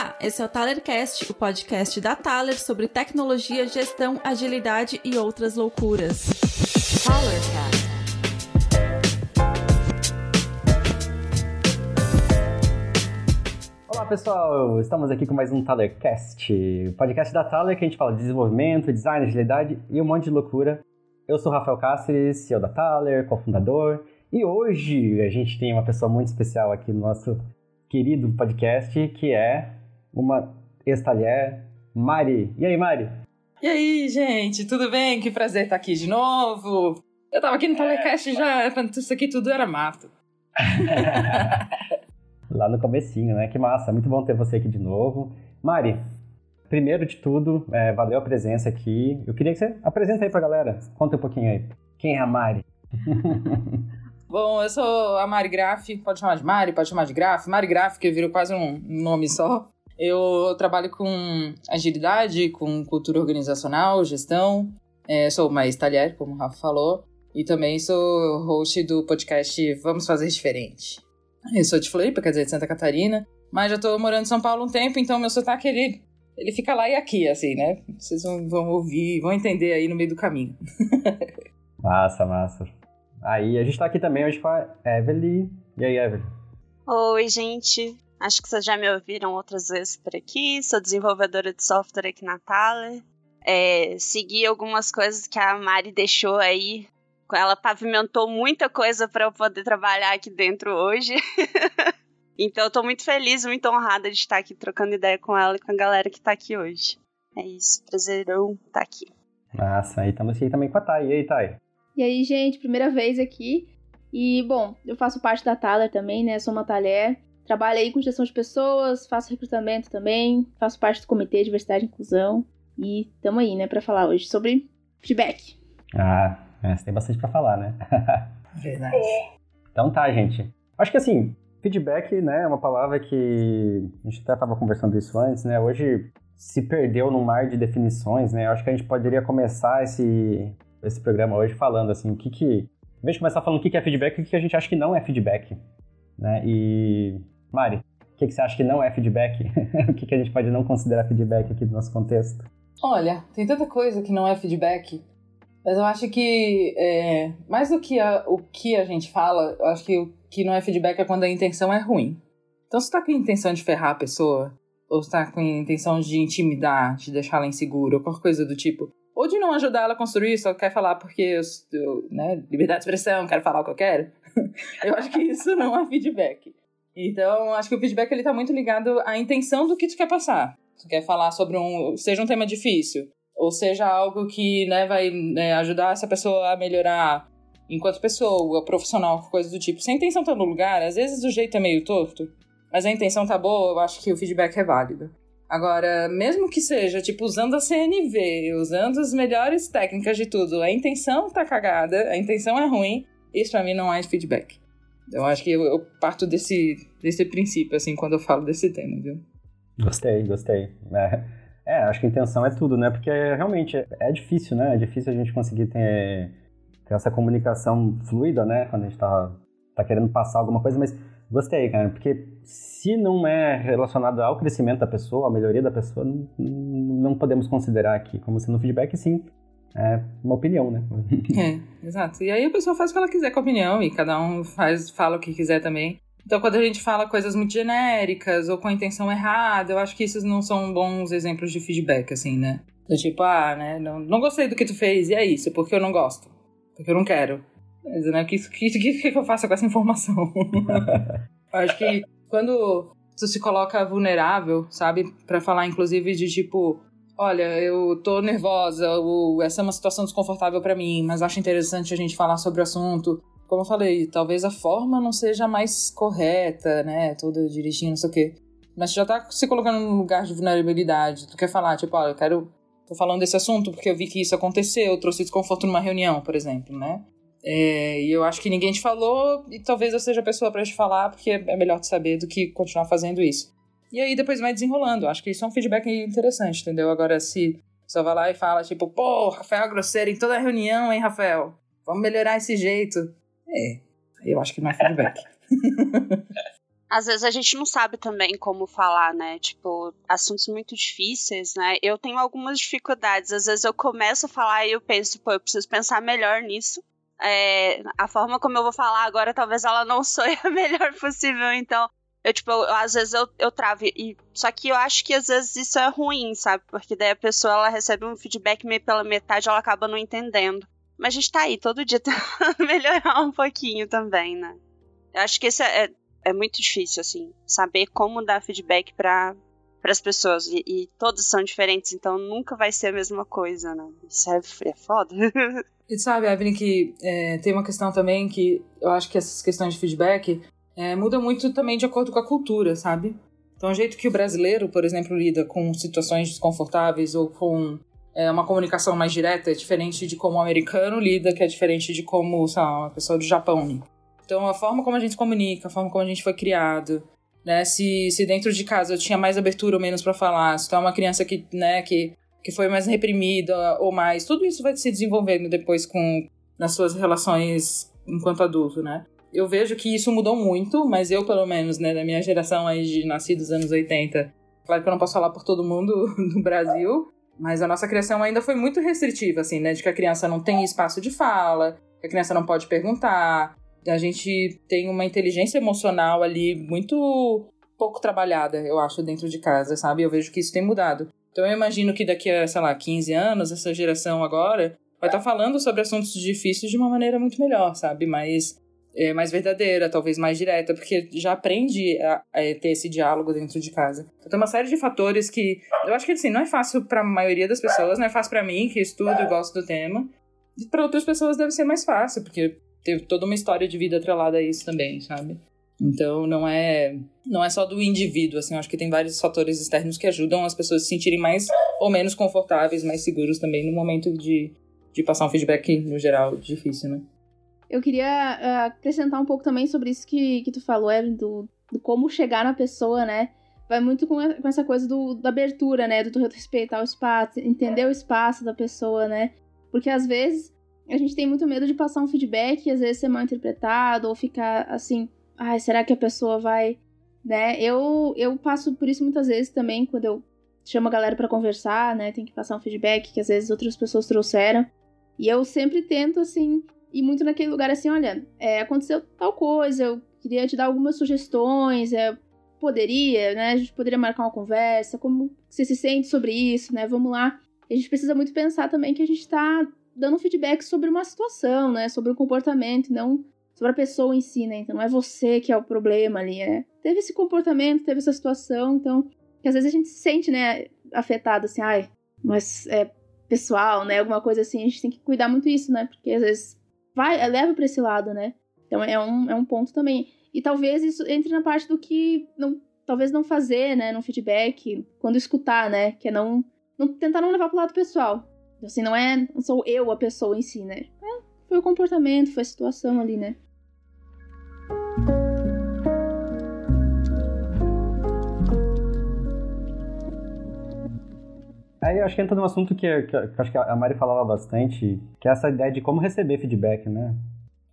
Olá, esse é o Talercast, o podcast da Taler sobre tecnologia, gestão, agilidade e outras loucuras. Talercast. Olá pessoal, estamos aqui com mais um Talercast, o podcast da Taler que a gente fala de desenvolvimento, design, agilidade e um monte de loucura. Eu sou o Rafael Cáceres, CEO da Taler, cofundador, e hoje a gente tem uma pessoa muito especial aqui no nosso querido podcast, que é uma ex-talher, Mari. E aí, Mari? E aí, gente, tudo bem? Que prazer estar aqui de novo. Eu tava aqui no Telecast já, isso aqui tudo era mato. Lá no comecinho, né? Que massa, muito bom ter você aqui de novo. Mari, primeiro de tudo, é, valeu a presença aqui. Eu queria que você apresenta aí pra galera. Conta um pouquinho aí. Quem é a Mari? Bom, eu sou a Mari Graf, pode chamar de Mari, pode chamar de Graf. Mari Graf, que virou quase um nome só. Eu trabalho com agilidade, com cultura organizacional, gestão. É, sou uma talher, como o Rafa falou. E também sou host do podcast Vamos Fazer Diferente. Eu sou de Floripa, quer dizer, de Santa Catarina. Mas já tô morando em São Paulo um tempo, então meu sotaque, ele, ele fica lá e aqui, assim, né? Vocês vão, vão ouvir, vão entender aí no meio do caminho. massa, massa. Aí a gente tá aqui também hoje com a Evelyn. E aí, Evelyn? Oi, gente. Acho que vocês já me ouviram outras vezes por aqui. Sou desenvolvedora de software aqui na Thaler. É, segui algumas coisas que a Mari deixou aí. Ela pavimentou muita coisa para eu poder trabalhar aqui dentro hoje. então eu tô muito feliz, muito honrada de estar aqui trocando ideia com ela e com a galera que tá aqui hoje. É isso, prazerão estar tá aqui. Massa, aí estamos aqui também com a Thay. E aí, Thay? E aí, gente, primeira vez aqui. E, bom, eu faço parte da Thaler também, né? Sou uma talher. Trabalho aí com gestão de pessoas, faço recrutamento também, faço parte do Comitê de Diversidade e Inclusão. E estamos aí, né, para falar hoje sobre feedback. Ah, é, você tem bastante para falar, né? Verdade. Então tá, gente. Acho que assim, feedback, né, é uma palavra que a gente até estava conversando isso antes, né? Hoje se perdeu num mar de definições, né? Eu acho que a gente poderia começar esse esse programa hoje falando assim, o que que... Em vez de começar falando o que é feedback, o que a gente acha que não é feedback, né? E... Mari, o que, que você acha que não é feedback? o que, que a gente pode não considerar feedback aqui no nosso contexto? Olha, tem tanta coisa que não é feedback, mas eu acho que é, mais do que a, o que a gente fala, eu acho que o que não é feedback é quando a intenção é ruim. Então, se tá com a intenção de ferrar a pessoa, ou se tá com a intenção de intimidar, de deixar ela insegura, ou qualquer coisa do tipo, ou de não ajudar ela a construir, só quer falar porque eu, eu né, liberdade de expressão, quero falar o que eu quero. eu acho que isso não é feedback. Então, acho que o feedback ele tá muito ligado à intenção do que tu quer passar. Tu quer falar sobre um, seja um tema difícil, ou seja algo que, né, vai né, ajudar essa pessoa a melhorar enquanto pessoa, profissional, coisa do tipo. Se a intenção tá no lugar, às vezes o jeito é meio torto, mas a intenção tá boa, eu acho que o feedback é válido. Agora, mesmo que seja, tipo, usando a CNV, usando as melhores técnicas de tudo, a intenção tá cagada, a intenção é ruim, isso pra mim não é feedback. Eu acho que eu, eu parto desse, desse princípio, assim, quando eu falo desse tema, viu? Gostei, gostei. É, é acho que intenção é tudo, né? Porque realmente é, é difícil, né? É difícil a gente conseguir ter, ter essa comunicação fluida, né? Quando a gente tá, tá querendo passar alguma coisa, mas Gostei, cara, porque se não é relacionado ao crescimento da pessoa, à melhoria da pessoa, não, não podemos considerar aqui como sendo feedback, sim, é uma opinião, né? É, exato. E aí a pessoa faz o que ela quiser com a opinião e cada um faz, fala o que quiser também. Então, quando a gente fala coisas muito genéricas ou com a intenção errada, eu acho que esses não são bons exemplos de feedback, assim, né? Do tipo, ah, né, não, não gostei do que tu fez, e é isso, porque eu não gosto. Porque eu não quero. Mas, né, o que, que, que, que eu faço com essa informação? acho que quando tu se coloca vulnerável, sabe? para falar, inclusive, de tipo, olha, eu tô nervosa, ou essa é uma situação desconfortável para mim, mas acho interessante a gente falar sobre o assunto. Como eu falei, talvez a forma não seja mais correta, né? Toda direitinho, não sei o quê. Mas já tá se colocando num lugar de vulnerabilidade. Tu quer falar, tipo, olha, eu quero. Tô falando desse assunto porque eu vi que isso aconteceu, eu trouxe desconforto numa reunião, por exemplo, né? É, e eu acho que ninguém te falou, e talvez eu seja a pessoa para te falar, porque é melhor te saber do que continuar fazendo isso. E aí depois vai desenrolando. Acho que isso é um feedback interessante, entendeu? Agora, se só vai lá e fala, tipo, pô, Rafael é grosseiro em toda reunião, hein, Rafael? Vamos melhorar esse jeito. É, eu acho que não é feedback. às vezes a gente não sabe também como falar, né? Tipo, assuntos muito difíceis, né? Eu tenho algumas dificuldades. Às vezes eu começo a falar e eu penso, pô, eu preciso pensar melhor nisso. É, a forma como eu vou falar agora, talvez ela não soe a melhor possível. Então, eu, tipo, eu, às vezes eu, eu travo. E, só que eu acho que às vezes isso é ruim, sabe? Porque daí a pessoa ela recebe um feedback meio pela metade ela acaba não entendendo. Mas a gente tá aí todo dia tentando melhorar um pouquinho também, né? Eu acho que isso é, é é muito difícil, assim, saber como dar feedback para as pessoas. E, e, todos são diferentes, então nunca vai ser a mesma coisa, né? Isso é, é foda. E sabe, Evelyn, que é, tem uma questão também que eu acho que essas questões de feedback é, mudam muito também de acordo com a cultura, sabe? Então, o jeito que o brasileiro, por exemplo, lida com situações desconfortáveis ou com é, uma comunicação mais direta é diferente de como o americano lida, que é diferente de como, sei lá, uma pessoa do Japão. Então, a forma como a gente comunica, a forma como a gente foi criado, né? Se, se dentro de casa eu tinha mais abertura ou menos para falar, se tu é uma criança que, né, que, que foi mais reprimida ou mais, tudo isso vai se desenvolvendo depois com nas suas relações enquanto adulto, né? Eu vejo que isso mudou muito, mas eu, pelo menos, né, da minha geração aí de nascidos anos 80, claro que eu não posso falar por todo mundo no Brasil, mas a nossa criação ainda foi muito restritiva, assim, né? De que a criança não tem espaço de fala, que a criança não pode perguntar, a gente tem uma inteligência emocional ali muito pouco trabalhada, eu acho, dentro de casa, sabe? Eu vejo que isso tem mudado. Então eu imagino que daqui a, sei lá, 15 anos, essa geração agora vai estar tá falando sobre assuntos difíceis de uma maneira muito melhor, sabe? Mais, é, mais verdadeira, talvez mais direta, porque já aprende a, a, ter esse diálogo dentro de casa. Então tem uma série de fatores que eu acho que assim, não é fácil para a maioria das pessoas, não é fácil para mim, que estudo e gosto do tema. E para outras pessoas deve ser mais fácil, porque teve toda uma história de vida atrelada a isso também, sabe? Então não é não é só do indivíduo, assim, eu acho que tem vários fatores externos que ajudam as pessoas a se sentirem mais ou menos confortáveis, mais seguros também no momento de, de passar um feedback no geral difícil, né? Eu queria uh, acrescentar um pouco também sobre isso que, que tu falou, Evelyn, do, do como chegar na pessoa, né? Vai muito com, com essa coisa do, da abertura, né? Do, do respeitar o espaço, entender o espaço da pessoa, né? Porque às vezes a gente tem muito medo de passar um feedback e às vezes ser mal interpretado ou ficar assim, ai, será que a pessoa vai, né? Eu eu passo por isso muitas vezes também quando eu chamo a galera para conversar, né? Tem que passar um feedback que às vezes outras pessoas trouxeram. E eu sempre tento assim ir muito naquele lugar assim, olha, é, aconteceu tal coisa, eu queria te dar algumas sugestões, é, poderia, né? A gente poderia marcar uma conversa, como você se sente sobre isso, né? Vamos lá. a gente precisa muito pensar também que a gente tá dando feedback sobre uma situação, né? Sobre o comportamento, não sobre a pessoa em si, né? Então não é você que é o problema ali, é. Teve esse comportamento, teve essa situação, então. Que às vezes a gente se sente, né, afetado, assim, ai, mas é pessoal, né? Alguma coisa assim, a gente tem que cuidar muito isso, né? Porque às vezes vai, leva para esse lado, né? Então é um, é um ponto também. E talvez isso entre na parte do que não, talvez não fazer, né, no feedback, quando escutar, né? Que é não, não tentar não levar pro lado pessoal. Assim, não é. Não sou eu a pessoa em si, né? É, foi o comportamento, foi a situação ali, né? Aí eu acho que entra num assunto que, que, que acho que a Mari falava bastante, que é essa ideia de como receber feedback, né?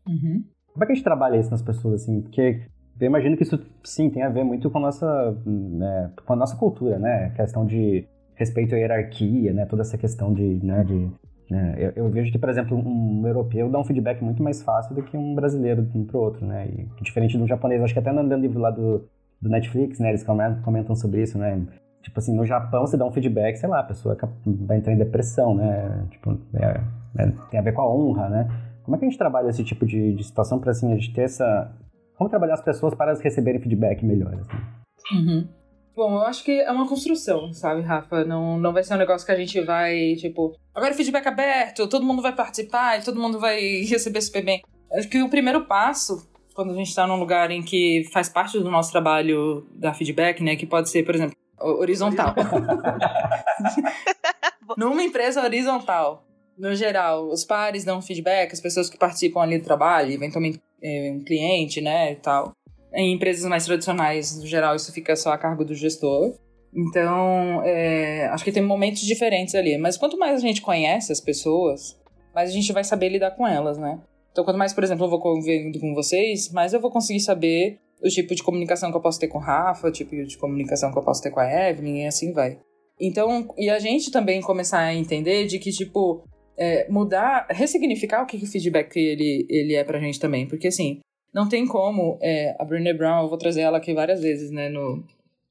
Uhum. Como é que a gente trabalha isso nas pessoas, assim? Porque eu imagino que isso, sim, tem a ver muito com a nossa, né, com a nossa cultura, né? A questão de respeito à hierarquia, né? Toda essa questão de, né, de né? Eu, eu, vejo que, por exemplo, um europeu dá um feedback muito mais fácil do que um brasileiro um pro outro, né? E, diferente do japonês, acho que até no livro lá do, do Netflix, né? Eles comentam sobre isso, né? Tipo assim, no Japão você dá um feedback, sei lá, a pessoa vai entrar em depressão, né? Tipo, é, é, tem a ver com a honra, né? Como é que a gente trabalha esse tipo de, de situação para assim, a gente ter essa... Como trabalhar as pessoas para receberem feedback melhor, assim? Uhum. Bom, eu acho que é uma construção, sabe, Rafa? Não, não vai ser um negócio que a gente vai, tipo, agora feedback aberto, todo mundo vai participar e todo mundo vai receber super bem. Acho que o primeiro passo, quando a gente está num lugar em que faz parte do nosso trabalho dar feedback, né, que pode ser, por exemplo, horizontal. Numa empresa horizontal, no geral, os pares dão feedback, as pessoas que participam ali do trabalho, eventualmente é, um cliente, né, e tal. Em empresas mais tradicionais, no geral, isso fica só a cargo do gestor. Então, é, acho que tem momentos diferentes ali. Mas quanto mais a gente conhece as pessoas, mais a gente vai saber lidar com elas, né? Então, quanto mais, por exemplo, eu vou convivendo com vocês, mais eu vou conseguir saber o tipo de comunicação que eu posso ter com o Rafa, o tipo de comunicação que eu posso ter com a Evelyn, e assim vai. Então, e a gente também começar a entender de que, tipo, é, mudar, ressignificar o que, que o feedback ele, ele é pra gente também. Porque, assim, não tem como. É, a Brené Brown, eu vou trazer ela aqui várias vezes, né, no,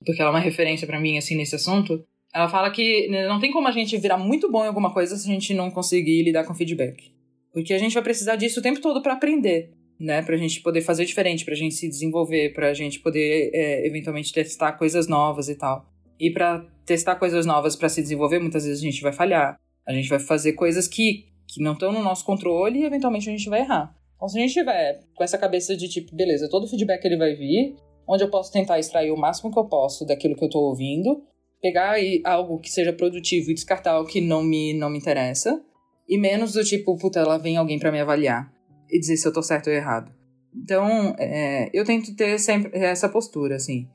porque ela é uma referência para mim, assim, nesse assunto. Ela fala que né, não tem como a gente virar muito bom em alguma coisa se a gente não conseguir lidar com feedback. Porque a gente vai precisar disso o tempo todo para aprender, né? Pra gente poder fazer diferente, pra gente se desenvolver, pra gente poder é, eventualmente testar coisas novas e tal. E para testar coisas novas para se desenvolver, muitas vezes a gente vai falhar. A gente vai fazer coisas que, que não estão no nosso controle e eventualmente a gente vai errar. Então, se a gente tiver com essa cabeça de tipo, beleza, todo feedback ele vai vir, onde eu posso tentar extrair o máximo que eu posso daquilo que eu estou ouvindo, pegar algo que seja produtivo e descartar o que não me, não me interessa, e menos do tipo, puta, lá vem alguém para me avaliar e dizer se eu tô certo ou errado. Então, é, eu tento ter sempre essa postura, assim.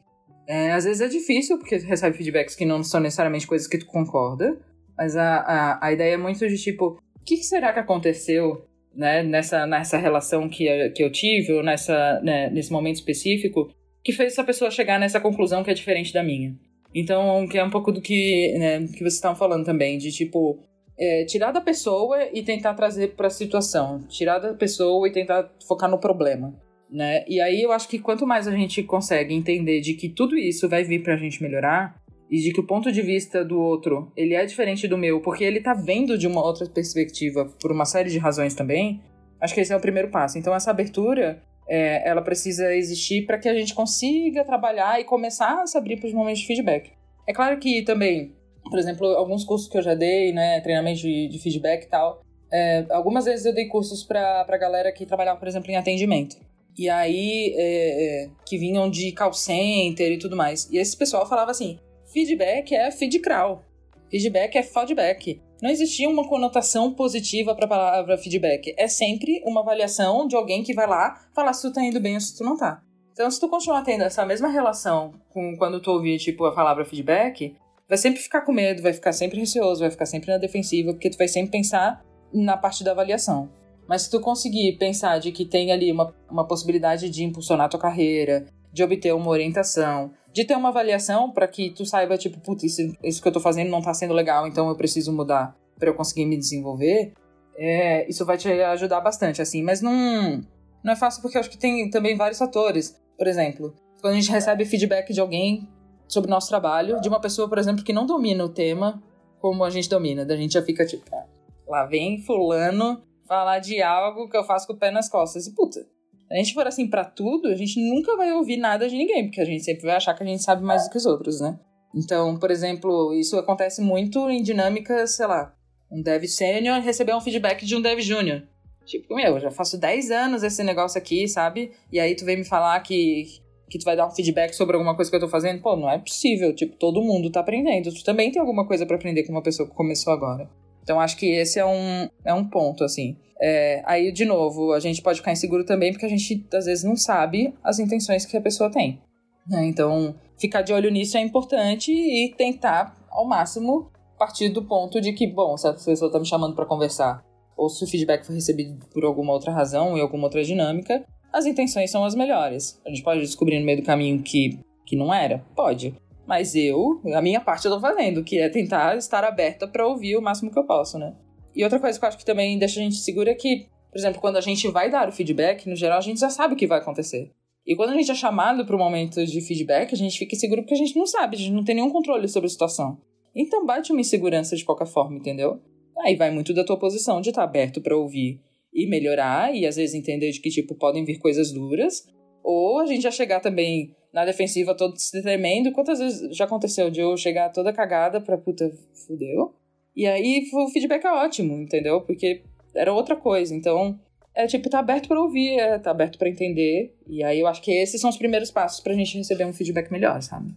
É, às vezes é difícil, porque tu recebe feedbacks que não são necessariamente coisas que tu concorda, mas a, a, a ideia é muito de tipo, o que, será que aconteceu né, nessa, nessa relação que, que eu tive, ou nessa, né, nesse momento específico, que fez essa pessoa chegar nessa conclusão que é diferente da minha. Então, que é um pouco do que, né, que vocês estavam falando também, de tipo, é, tirar da pessoa e tentar trazer para a situação, tirar da pessoa e tentar focar no problema, né? E aí eu acho que quanto mais a gente consegue entender de que tudo isso vai vir para a gente melhorar e de que o ponto de vista do outro ele é diferente do meu, porque ele tá vendo de uma outra perspectiva por uma série de razões também, acho que esse é o primeiro passo. Então essa abertura é, ela precisa existir para que a gente consiga trabalhar e começar a se abrir para os momentos de feedback. É claro que também, por exemplo, alguns cursos que eu já dei, né, treinamento de, de feedback e tal, é, algumas vezes eu dei cursos para galera que trabalhava, por exemplo, em atendimento. E aí, é, é, que vinham de call center e tudo mais. E esse pessoal falava assim: feedback é feedcrawl. Feedback é feedback não existia uma conotação positiva para a palavra feedback. É sempre uma avaliação de alguém que vai lá falar se tu tá indo bem ou se tu não tá. Então, se tu continuar tendo essa mesma relação com quando tu ouvir, tipo, a palavra feedback, vai sempre ficar com medo, vai ficar sempre receoso, vai ficar sempre na defensiva, porque tu vai sempre pensar na parte da avaliação. Mas se tu conseguir pensar de que tem ali uma, uma possibilidade de impulsionar tua carreira, de obter uma orientação, de ter uma avaliação para que tu saiba, tipo, putz, isso, isso que eu tô fazendo não tá sendo legal, então eu preciso mudar para eu conseguir me desenvolver, é, isso vai te ajudar bastante, assim. Mas não, não é fácil porque eu acho que tem também vários fatores. Por exemplo, quando a gente recebe feedback de alguém sobre o nosso trabalho, de uma pessoa, por exemplo, que não domina o tema como a gente domina, da gente já fica tipo, ah, lá vem fulano falar de algo que eu faço com o pé nas costas. E puta, a gente for assim para tudo, a gente nunca vai ouvir nada de ninguém, porque a gente sempre vai achar que a gente sabe mais do que os outros, né? Então, por exemplo, isso acontece muito em dinâmicas, sei lá, um dev sênior receber um feedback de um dev júnior. Tipo, meu, eu já faço 10 anos esse negócio aqui, sabe? E aí tu vem me falar que, que tu vai dar um feedback sobre alguma coisa que eu tô fazendo. Pô, não é possível. Tipo, todo mundo tá aprendendo. Tu também tem alguma coisa para aprender com uma pessoa que começou agora. Então, acho que esse é um, é um ponto, assim. É, aí, de novo, a gente pode ficar inseguro também porque a gente, às vezes, não sabe as intenções que a pessoa tem. Né? Então, ficar de olho nisso é importante e tentar, ao máximo, partir do ponto de que, bom, se a pessoa está me chamando para conversar, ou se o feedback foi recebido por alguma outra razão, em alguma outra dinâmica, as intenções são as melhores. A gente pode descobrir no meio do caminho que, que não era? Pode. Mas eu, a minha parte eu tô fazendo, que é tentar estar aberta para ouvir o máximo que eu posso, né? E outra coisa que eu acho que também deixa a gente segura é que, por exemplo, quando a gente vai dar o feedback, no geral a gente já sabe o que vai acontecer. E quando a gente é chamado para o momento de feedback, a gente fica seguro porque a gente não sabe, a gente não tem nenhum controle sobre a situação. Então bate uma insegurança de qualquer forma, entendeu? Aí vai muito da tua posição de estar tá aberto para ouvir e melhorar, e às vezes entender de que, tipo, podem vir coisas duras. Ou a gente já chegar também na defensiva todo se tremendo. Quantas vezes já aconteceu de eu chegar toda cagada pra puta, fudeu? E aí o feedback é ótimo, entendeu? Porque era outra coisa. Então, é tipo, tá aberto para ouvir, é, tá aberto para entender. E aí eu acho que esses são os primeiros passos pra gente receber um feedback melhor, sabe?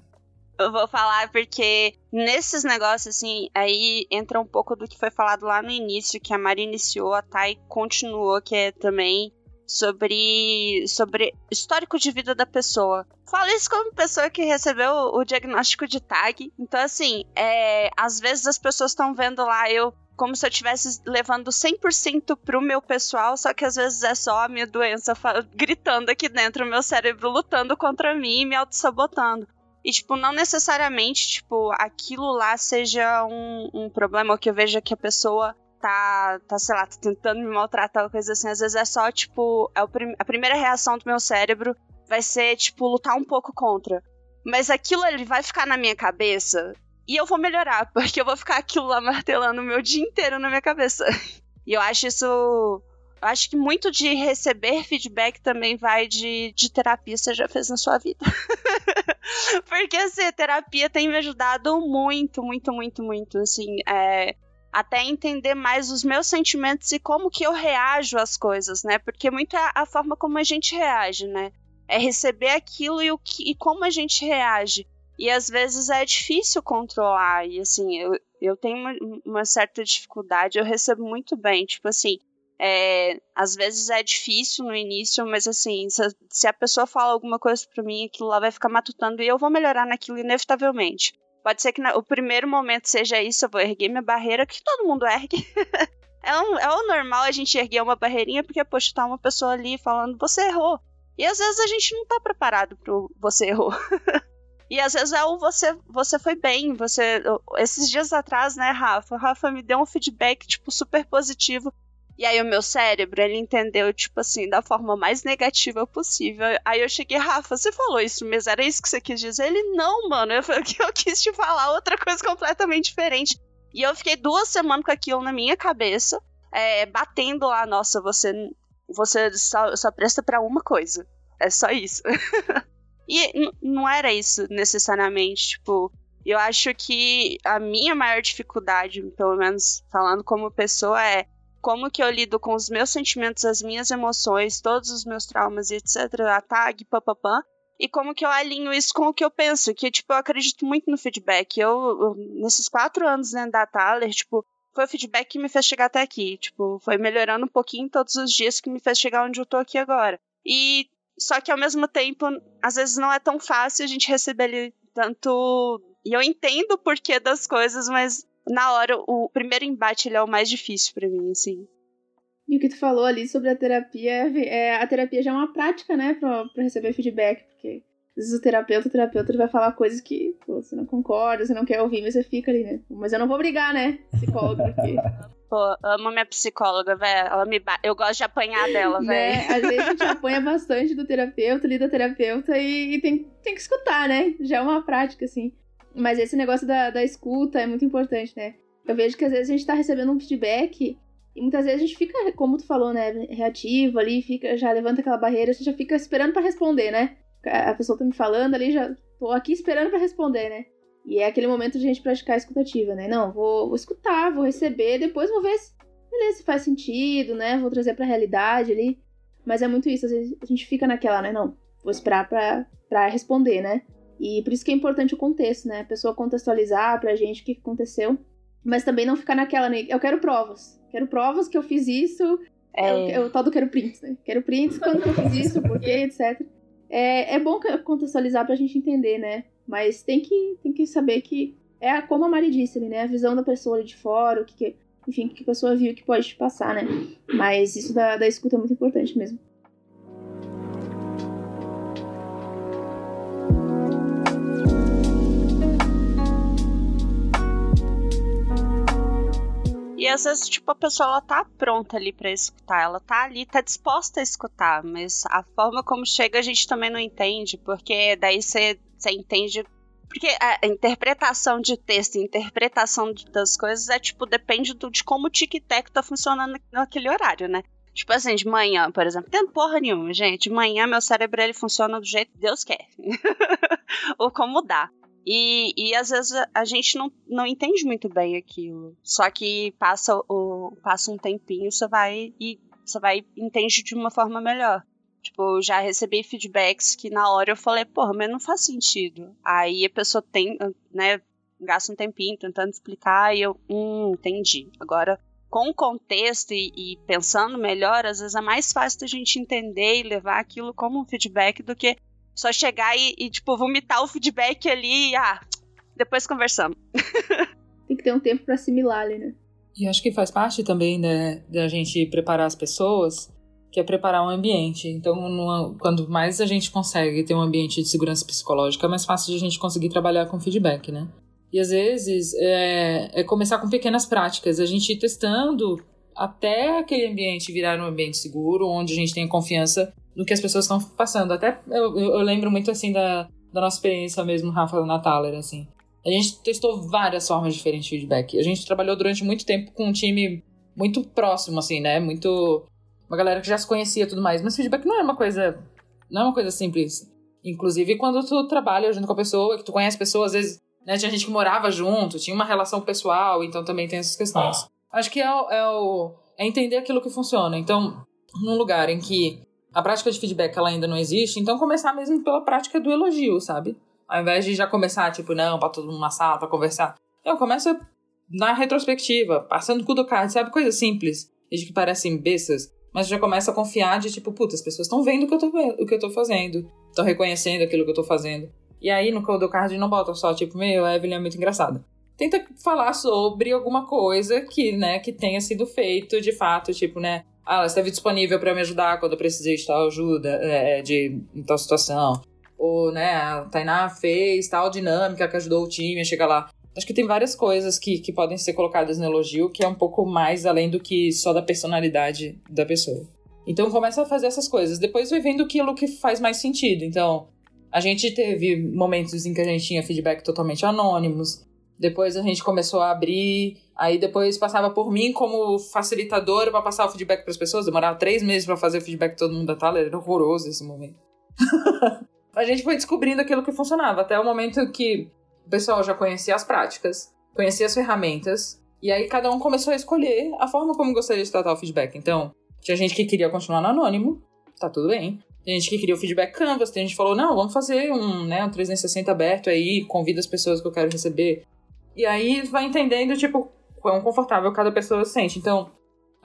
Eu vou falar porque nesses negócios, assim, aí entra um pouco do que foi falado lá no início, que a Mari iniciou, a Thay continuou, que é também sobre, sobre histórico de vida da pessoa. Falo isso como pessoa que recebeu o diagnóstico de tag. Então, assim, é, às vezes as pessoas estão vendo lá eu como se eu estivesse levando 100% pro meu pessoal, só que às vezes é só a minha doença gritando aqui dentro, o meu cérebro lutando contra mim e me auto-sabotando. E, tipo, não necessariamente, tipo, aquilo lá seja um, um problema, ou que eu veja que a pessoa tá, tá, sei lá, tá tentando me maltratar ou coisa assim. Às vezes é só, tipo, é prim a primeira reação do meu cérebro vai ser, tipo, lutar um pouco contra. Mas aquilo ele vai ficar na minha cabeça e eu vou melhorar, porque eu vou ficar aquilo lá martelando o meu dia inteiro na minha cabeça. E eu acho isso. Acho que muito de receber feedback também vai de, de terapia você já fez na sua vida. porque assim, terapia tem me ajudado muito, muito, muito, muito. Assim, é, até entender mais os meus sentimentos e como que eu reajo às coisas, né? Porque muito é a forma como a gente reage, né? É receber aquilo e, o que, e como a gente reage. E às vezes é difícil controlar. E assim, eu, eu tenho uma, uma certa dificuldade, eu recebo muito bem. Tipo assim, é, às vezes é difícil no início, mas assim, se, se a pessoa fala alguma coisa para mim, aquilo lá vai ficar matutando e eu vou melhorar naquilo inevitavelmente. Pode ser que na, o primeiro momento seja isso, eu vou erguer minha barreira, que todo mundo ergue. é, um, é o normal a gente erguer uma barreirinha, porque, poxa, tá uma pessoa ali falando, você errou. E às vezes a gente não tá preparado pro você errou. E às vezes é o você, você foi bem, você. Esses dias atrás, né, Rafa? Rafa me deu um feedback, tipo, super positivo. E aí o meu cérebro, ele entendeu, tipo assim, da forma mais negativa possível. Aí eu cheguei, Rafa, você falou isso mesmo? Era isso que você quis dizer? Ele, não, mano, eu, eu quis te falar outra coisa completamente diferente. E eu fiquei duas semanas com aquilo na minha cabeça, é, batendo lá, nossa, você, você só, só presta para uma coisa. É só isso. E não era isso necessariamente, tipo. Eu acho que a minha maior dificuldade, pelo menos falando como pessoa, é como que eu lido com os meus sentimentos, as minhas emoções, todos os meus traumas etc, a tag, papapã, e como que eu alinho isso com o que eu penso, que, tipo, eu acredito muito no feedback. Eu, nesses quatro anos dentro da Thaler, tipo, foi o feedback que me fez chegar até aqui, tipo, foi melhorando um pouquinho todos os dias que me fez chegar onde eu tô aqui agora. E só que ao mesmo tempo, às vezes não é tão fácil a gente receber ele tanto. E eu entendo o porquê das coisas, mas na hora, o primeiro embate ele é o mais difícil para mim, assim. E o que tu falou ali sobre a terapia, é, a terapia já é uma prática, né, pra, pra receber feedback, porque às vezes o terapeuta, o terapeuta vai falar coisas que pô, você não concorda, você não quer ouvir, mas você fica ali, né? Mas eu não vou brigar, né, psicólogo, porque Pô, amo minha psicóloga, velho. Ela me ba... Eu gosto de apanhar dela, velho. Né? Às vezes a gente apanha bastante do terapeuta, ali da terapeuta, e, e, tem, tem que escutar, né? Já é uma prática, assim. Mas esse negócio da, da escuta é muito importante, né? Eu vejo que às vezes a gente tá recebendo um feedback e muitas vezes a gente fica, como tu falou, né, reativo ali, fica, já levanta aquela barreira, gente já fica esperando para responder, né? A pessoa tá me falando ali, já tô aqui esperando para responder, né? E é aquele momento de a gente praticar a escutativa, né? Não, vou, vou escutar, vou receber, depois vou ver se, beleza, se faz sentido, né? Vou trazer pra realidade ali. Mas é muito isso, às vezes a gente fica naquela, né? Não, vou esperar pra, pra responder, né? E por isso que é importante o contexto, né? A pessoa contextualizar pra gente o que aconteceu. Mas também não ficar naquela, né? Eu quero provas. Quero provas que eu fiz isso. É, é o, é o tal do quero prints, né? Quero prints quando eu fiz isso, por quê, etc. É, é bom contextualizar pra gente entender, né? Mas tem que, tem que saber que é como a Mari disse ali, né? A visão da pessoa ali de fora, o que, que enfim, o que a pessoa viu que pode te passar, né? Mas isso da, da escuta é muito importante mesmo. Às vezes, tipo, a pessoa ela tá pronta ali para escutar, ela tá ali, tá disposta a escutar, mas a forma como chega a gente também não entende, porque daí você entende. Porque a interpretação de texto, interpretação das coisas é tipo, depende do, de como o tic-tac tá funcionando naquele horário, né? Tipo assim, de manhã, por exemplo. Tem porra nenhuma, gente. De manhã meu cérebro ele funciona do jeito que Deus quer. Ou como dá. E, e às vezes a gente não, não entende muito bem aquilo. Só que passa, o, passa um tempinho, você vai e você vai entende de uma forma melhor. Tipo, já recebi feedbacks que na hora eu falei, porra, mas não faz sentido. Aí a pessoa tem, né, gasta um tempinho tentando explicar e eu, hum, entendi. Agora, com o contexto e, e, pensando melhor, às vezes é mais fácil da gente entender e levar aquilo como um feedback do que só chegar e, e tipo, vomitar o feedback ali e, ah, depois conversamos. Tem que ter um tempo para assimilar ali, né? E acho que faz parte também né, da gente preparar as pessoas, que é preparar um ambiente. Então, no, quando mais a gente consegue ter um ambiente de segurança psicológica, é mais fácil de a gente conseguir trabalhar com feedback, né? E às vezes é, é começar com pequenas práticas, a gente ir testando até aquele ambiente virar um ambiente seguro, onde a gente tem confiança no que as pessoas estão passando. Até eu, eu, lembro muito assim da, da nossa experiência mesmo, Rafa Nataler, assim. A gente testou várias formas diferentes de feedback. A gente trabalhou durante muito tempo com um time muito próximo, assim, né? Muito. Uma galera que já se conhecia e tudo mais. Mas feedback não é uma coisa. Não é uma coisa simples. Inclusive, quando tu trabalha junto com a pessoa, que tu conhece a pessoa, às vezes, né? Tinha gente que morava junto, tinha uma relação pessoal, então também tem essas questões. Acho que é é o. É entender aquilo que funciona. Então, num lugar em que a prática de feedback ela ainda não existe, então começar mesmo pela prática do elogio, sabe? Ao invés de já começar, tipo, não, pra todo mundo na sala, pra conversar. Não, começa na retrospectiva, passando o cu do card, sabe? Coisas simples, e de que parecem bestas, mas já começa a confiar de, tipo, puta, as pessoas estão vendo o que eu tô, o que eu tô fazendo, estão reconhecendo aquilo que eu tô fazendo. E aí no Code Card não bota só, tipo, meu, a Evelyn é muito engraçada. Tenta falar sobre alguma coisa que, né, que tenha sido feito de fato, tipo, né, ah, ela esteve disponível para me ajudar quando eu precisei de tal ajuda, é, de em tal situação ou, né, a Tainá fez tal dinâmica que ajudou o time a chegar lá. Acho que tem várias coisas que, que podem ser colocadas no elogio que é um pouco mais além do que só da personalidade da pessoa. Então começa a fazer essas coisas. Depois vai vendo aquilo que faz mais sentido. Então, a gente teve momentos em que a gente tinha feedback totalmente anônimos. Depois a gente começou a abrir. Aí depois passava por mim como facilitadora para passar o feedback para as pessoas. Demorava três meses para fazer o feedback todo mundo da Thaler. Era horroroso esse momento. a gente foi descobrindo aquilo que funcionava, até o momento que o pessoal já conhecia as práticas, conhecia as ferramentas, e aí cada um começou a escolher a forma como gostaria de tratar o feedback. Então, tinha gente que queria continuar no anônimo, tá tudo bem. Tem gente que queria o feedback canvas, tem gente que falou, não, vamos fazer um, né, um 360 aberto aí, convida as pessoas que eu quero receber. E aí vai entendendo, tipo, quão confortável cada pessoa se sente. Então,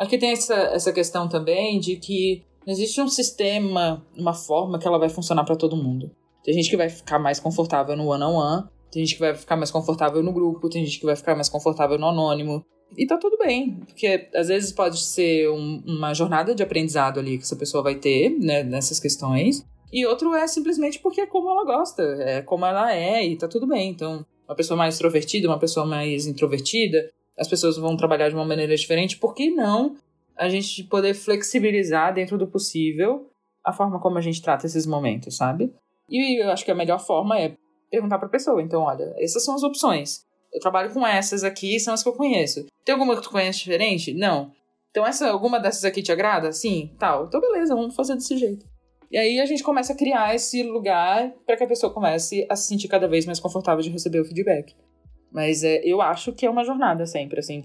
que tem essa, essa questão também de que não existe um sistema, uma forma que ela vai funcionar para todo mundo. Tem gente que vai ficar mais confortável no one-on-one, -on -one, tem gente que vai ficar mais confortável no grupo, tem gente que vai ficar mais confortável no anônimo. E tá tudo bem, porque às vezes pode ser um, uma jornada de aprendizado ali que essa pessoa vai ter, né, nessas questões. E outro é simplesmente porque é como ela gosta, é como ela é e tá tudo bem. Então, uma pessoa mais extrovertida, uma pessoa mais introvertida, as pessoas vão trabalhar de uma maneira diferente, por que não a gente poder flexibilizar dentro do possível a forma como a gente trata esses momentos, sabe? E eu acho que a melhor forma é perguntar para a pessoa. Então, olha, essas são as opções. Eu trabalho com essas aqui, são as que eu conheço. Tem alguma que tu conhece diferente? Não. Então, essa, alguma dessas aqui te agrada? Sim, tal. Então, beleza, vamos fazer desse jeito. E aí a gente começa a criar esse lugar para que a pessoa comece a se sentir cada vez mais confortável de receber o feedback. Mas é, eu acho que é uma jornada sempre, assim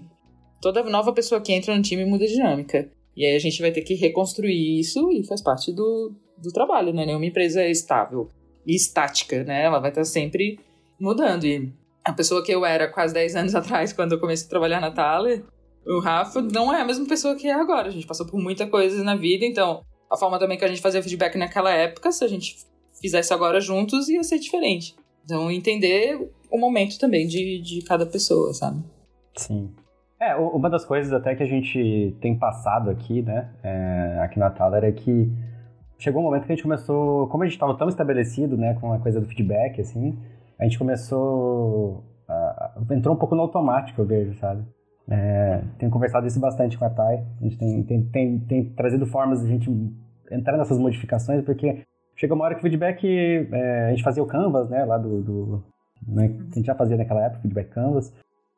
toda nova pessoa que entra no time muda a dinâmica. E aí a gente vai ter que reconstruir isso e faz parte do, do trabalho, né? Nenhuma empresa é estável e estática, né? Ela vai estar sempre mudando. E a pessoa que eu era quase 10 anos atrás, quando eu comecei a trabalhar na Thaler, o Rafa não é a mesma pessoa que é agora. A gente passou por muita coisa na vida, então a forma também que a gente fazia feedback naquela época, se a gente fizesse agora juntos, ia ser diferente. Então, entender o momento também de, de cada pessoa, sabe? Sim. É, uma das coisas até que a gente tem passado aqui, né, é, aqui na Thaler é que chegou um momento que a gente começou, como a gente estava tão estabelecido, né, com a coisa do feedback, assim, a gente começou, entrou um pouco no automático, eu vejo, sabe? É, tenho conversado isso bastante com a Thay, a gente tem, tem, tem, tem trazido formas de a gente entrar nessas modificações, porque chega uma hora que o feedback, é, a gente fazia o Canvas, né, lá do, do né, que a gente já fazia naquela época, feedback Canvas,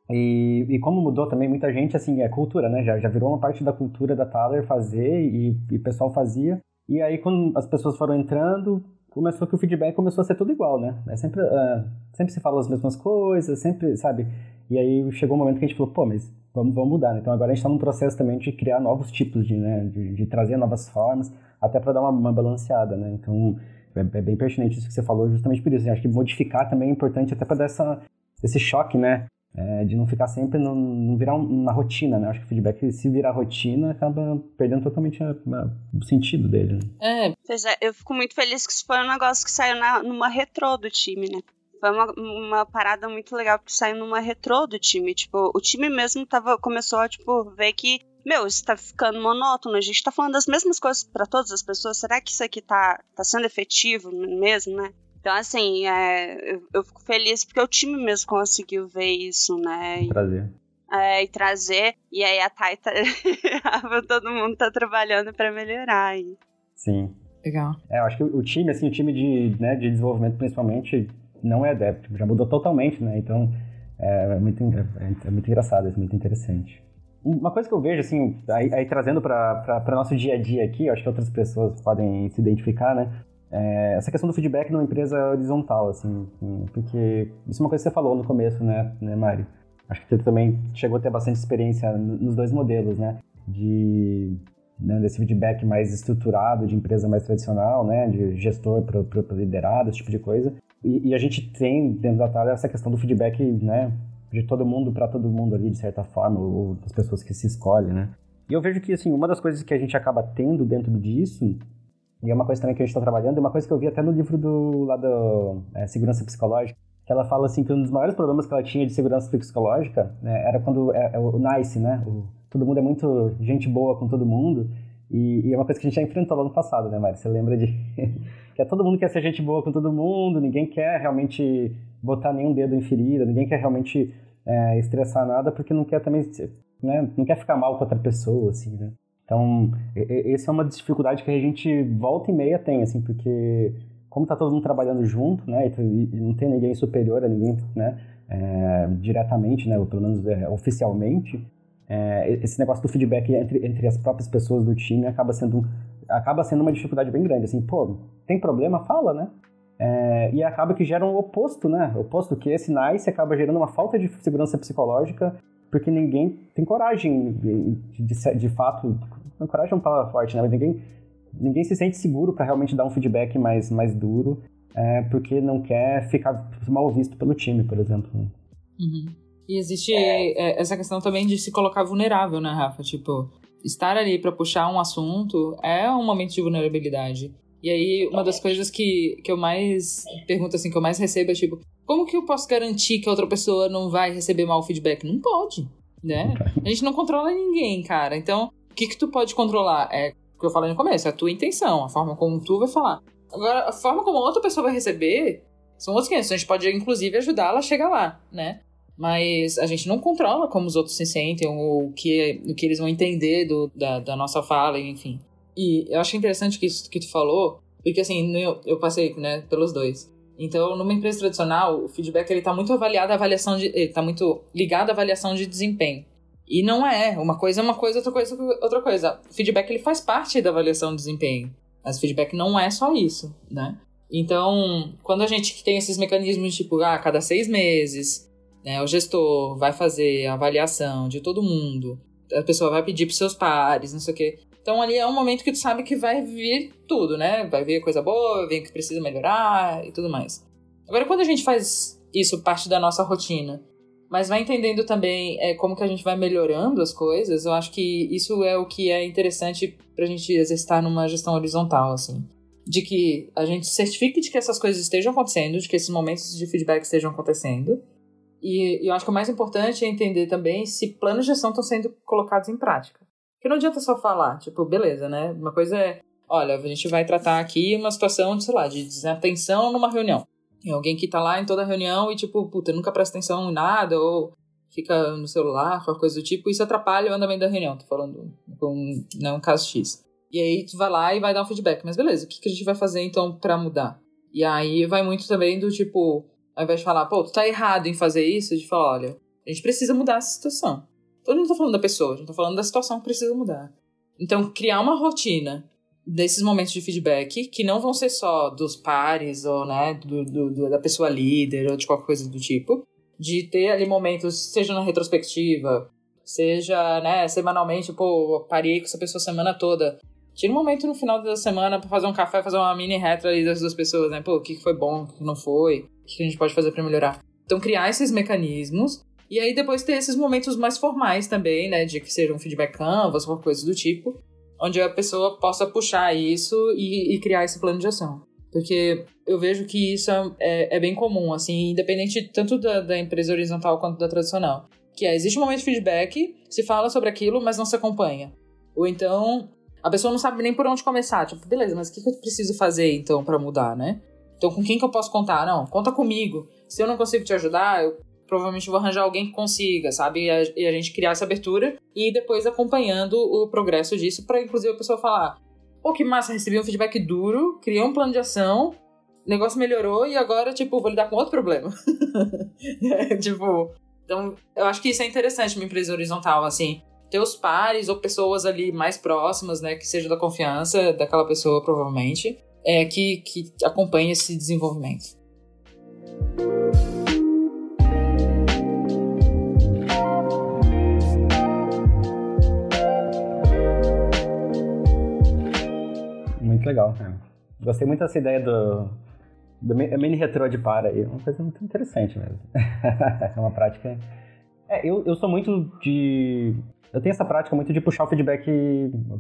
e, e, como mudou também, muita gente, assim, é cultura, né? Já, já virou uma parte da cultura da Thaler fazer e, e o pessoal fazia. E aí, quando as pessoas foram entrando, começou que o feedback começou a ser tudo igual, né? É sempre, uh, sempre se fala as mesmas coisas, sempre, sabe? E aí chegou um momento que a gente falou, pô, mas vamos, vamos mudar, né? Então agora a gente está num processo também de criar novos tipos de, né? De, de trazer novas formas, até para dar uma, uma, balanceada, né? Então é, é, bem pertinente isso que você falou, justamente por isso. Eu acho que modificar também é importante até para dar essa, esse choque, né? é, de não ficar sempre, não, não virar uma rotina, né? Acho que o feedback, se virar rotina, acaba perdendo totalmente a, a, o sentido dele. Né? É. Pois é, eu fico muito feliz que isso foi um negócio que saiu na, numa retrô do time, né? Foi uma, uma parada muito legal que saiu numa retrô do time. Tipo, o time mesmo tava, começou a, tipo, ver que, meu, isso tá ficando monótono, a gente tá falando das mesmas coisas para todas as pessoas. Será que isso aqui tá, tá sendo efetivo mesmo, né? Então, assim, é, eu, eu, fico feliz porque o time mesmo conseguiu ver isso, né? E, trazer. É, e trazer. E aí a Thay tá, todo mundo tá trabalhando para melhorar. Aí. Sim. Legal. É, eu acho que o time, assim, o time de, né, de desenvolvimento principalmente não é adepto, já mudou totalmente, né? Então é, é muito, é, muito engraçado, é muito interessante. Uma coisa que eu vejo, assim, aí, aí trazendo para nosso dia a dia aqui, acho que outras pessoas podem se identificar, né? É, essa questão do feedback numa empresa horizontal, assim, porque isso é uma coisa que você falou no começo, né, né Mário? Acho que você também chegou a ter bastante experiência nos dois modelos, né? De né, desse feedback mais estruturado de empresa mais tradicional, né, de gestor para liderado, esse tipo de coisa. E, e, a gente tem dentro da Thalia essa questão do feedback, né, de todo mundo para todo mundo ali, de certa forma, ou das pessoas que se escolhem, né. E eu vejo que, assim, uma das coisas que a gente acaba tendo dentro disso, e é uma coisa também que a gente está trabalhando, é uma coisa que eu vi até no livro do lado é, Segurança Psicológica, que ela fala, assim, que um dos maiores problemas que ela tinha de segurança psicológica né, era quando, é, é o NICE, né, o, todo mundo é muito gente boa com todo mundo, e, e, é uma coisa que a gente já enfrentou lá no passado, né, Mari? Você lembra de que é todo mundo quer ser gente boa com todo mundo, ninguém quer realmente botar nenhum dedo em ferida, ninguém quer realmente é, estressar nada porque não quer também, né, não quer ficar mal com outra pessoa, assim, né? Então, essa é uma dificuldade que a gente volta e meia tem, assim, porque como tá todo mundo trabalhando junto, né, e, não tem ninguém superior a ninguém, né, é, diretamente, né, ou pelo menos é, oficialmente, é, esse negócio do feedback entre, entre as próprias pessoas do time acaba sendo, acaba sendo uma dificuldade bem grande. Assim, pô, tem problema? Fala, né? É, e acaba que gera um oposto, né? O oposto que esse nice acaba gerando uma falta de segurança psicológica porque ninguém tem coragem de, de, de fato. Não, coragem é uma palavra forte, né? Mas ninguém, ninguém se sente seguro para realmente dar um feedback mais, mais duro é, porque não quer ficar mal visto pelo time, por exemplo. Uhum. E existe é. essa questão também de se colocar vulnerável, né, Rafa? Tipo, estar ali para puxar um assunto é um momento de vulnerabilidade. E aí, uma das coisas que, que eu mais pergunto, assim, que eu mais recebo é tipo, como que eu posso garantir que a outra pessoa não vai receber mal feedback? Não pode, né? A gente não controla ninguém, cara. Então, o que que tu pode controlar? É o que eu falei no começo, é a tua intenção, a forma como tu vai falar. Agora, a forma como a outra pessoa vai receber são outros 500. A gente pode, inclusive, ajudá-la a chegar lá, né? Mas a gente não controla como os outros se sentem ou o que, o que eles vão entender do, da, da nossa fala, enfim. E eu acho interessante que isso que tu falou, porque assim, eu, eu passei, né, pelos dois. Então, numa empresa tradicional, o feedback ele tá muito avaliado à avaliação de, ele tá muito ligado à avaliação de desempenho. E não é, uma coisa é uma coisa, outra coisa é outra coisa. O feedback ele faz parte da avaliação de desempenho. Mas feedback não é só isso, né? Então, quando a gente tem esses mecanismos tipo, ah, cada seis meses, né? O gestor vai fazer a avaliação de todo mundo, a pessoa vai pedir para seus pares, não sei o quê. Então ali é um momento que tu sabe que vai vir tudo, né? Vai vir coisa boa, vem que precisa melhorar e tudo mais. Agora, quando a gente faz isso parte da nossa rotina, mas vai entendendo também é, como que a gente vai melhorando as coisas, eu acho que isso é o que é interessante pra gente exercitar numa gestão horizontal, assim. De que a gente certifique de que essas coisas estejam acontecendo, de que esses momentos de feedback estejam acontecendo, e, e eu acho que o mais importante é entender também se planos de gestão estão sendo colocados em prática. Porque não adianta só falar, tipo, beleza, né? Uma coisa é, olha, a gente vai tratar aqui uma situação, de, sei lá, de desatenção numa reunião. Tem alguém que tá lá em toda a reunião e, tipo, puta, nunca presta atenção em nada, ou fica no celular, qualquer coisa do tipo, isso atrapalha o andamento da reunião. Tô falando com né, um caso X. E aí tu vai lá e vai dar um feedback. Mas beleza, o que, que a gente vai fazer então para mudar? E aí vai muito também do tipo, ao invés de falar, pô, tu tá errado em fazer isso, de falar, olha, a gente precisa mudar essa situação. Todo mundo tá falando da pessoa, a gente tá falando da situação que precisa mudar. Então, criar uma rotina desses momentos de feedback, que não vão ser só dos pares, ou, né, do, do, da pessoa líder, ou de qualquer coisa do tipo, de ter ali momentos, seja na retrospectiva, seja, né, semanalmente, pô, parei com essa pessoa a semana toda. Tira um momento no final da semana para fazer um café, fazer uma mini retro ali das duas pessoas, né? Pô, o que foi bom, o que não foi que a gente pode fazer para melhorar. Então, criar esses mecanismos e aí depois ter esses momentos mais formais também, né, de que seja um feedback canvas, uma coisa do tipo, onde a pessoa possa puxar isso e, e criar esse plano de ação. Porque eu vejo que isso é, é bem comum, assim, independente tanto da, da empresa horizontal quanto da tradicional. Que é, existe um momento de feedback, se fala sobre aquilo, mas não se acompanha. Ou então, a pessoa não sabe nem por onde começar. Tipo, beleza, mas o que eu preciso fazer, então, para mudar, né? Então, com quem que eu posso contar? Não, conta comigo. Se eu não consigo te ajudar, eu provavelmente vou arranjar alguém que consiga, sabe? E a, e a gente criar essa abertura e depois acompanhando o progresso disso, para inclusive a pessoa falar: pô, que massa, recebi um feedback duro, criei um plano de ação, o negócio melhorou e agora, tipo, vou lidar com outro problema. é, tipo, então eu acho que isso é interessante uma empresa horizontal, assim. Ter os pares ou pessoas ali mais próximas, né, que seja da confiança daquela pessoa, provavelmente, é, que, que acompanhe esse desenvolvimento. Muito legal. Gostei muito dessa ideia do, do mini retrô de para aí. Uma coisa muito interessante mesmo. é uma prática. É, eu, eu sou muito de. Eu tenho essa prática muito de puxar o feedback.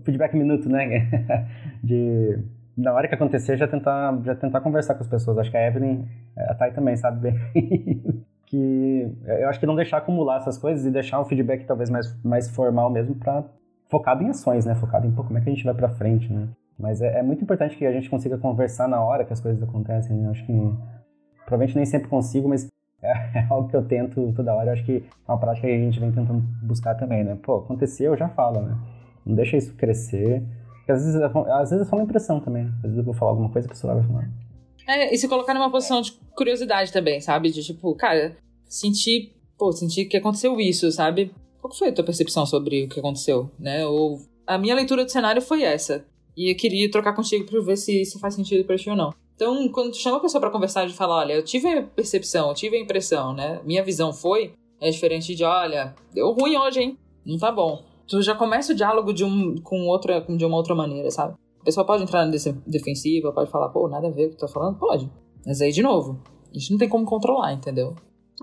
feedback minuto, né? de na hora que acontecer, já tentar, já tentar conversar com as pessoas. Acho que a Evelyn, a Thay também sabe bem que eu acho que não deixar acumular essas coisas e deixar um feedback talvez mais, mais formal mesmo para focado em ações, né? Focado em pô, como é que a gente vai para frente, né? Mas é, é, muito importante que a gente consiga conversar na hora que as coisas acontecem. Né? Acho que provavelmente nem sempre consigo, mas é, é, algo que eu tento toda hora. Acho que é uma prática que a gente vem tentando buscar também, né? Pô, aconteceu, já fala, né? Não deixa isso crescer porque às vezes, às vezes é só uma impressão também. Às vezes eu vou falar alguma coisa e a pessoa vai falar. É, e se colocar numa posição de curiosidade também, sabe? De tipo, cara, sentir, pô, sentir que aconteceu isso, sabe? Qual foi a tua percepção sobre o que aconteceu, né? Ou a minha leitura do cenário foi essa. E eu queria trocar contigo pra ver se isso faz sentido pra ti ou não. Então, quando tu chama a pessoa pra conversar e fala, olha, eu tive a percepção, eu tive a impressão, né? Minha visão foi, é diferente de, olha, deu ruim hoje, hein? Não tá bom tu já começa o diálogo de, um, com outra, de uma outra maneira, sabe? A pessoa pode entrar na defensiva, pode falar, pô, nada a ver com o que tu tá falando? Pode. Mas aí, de novo, a gente não tem como controlar, entendeu?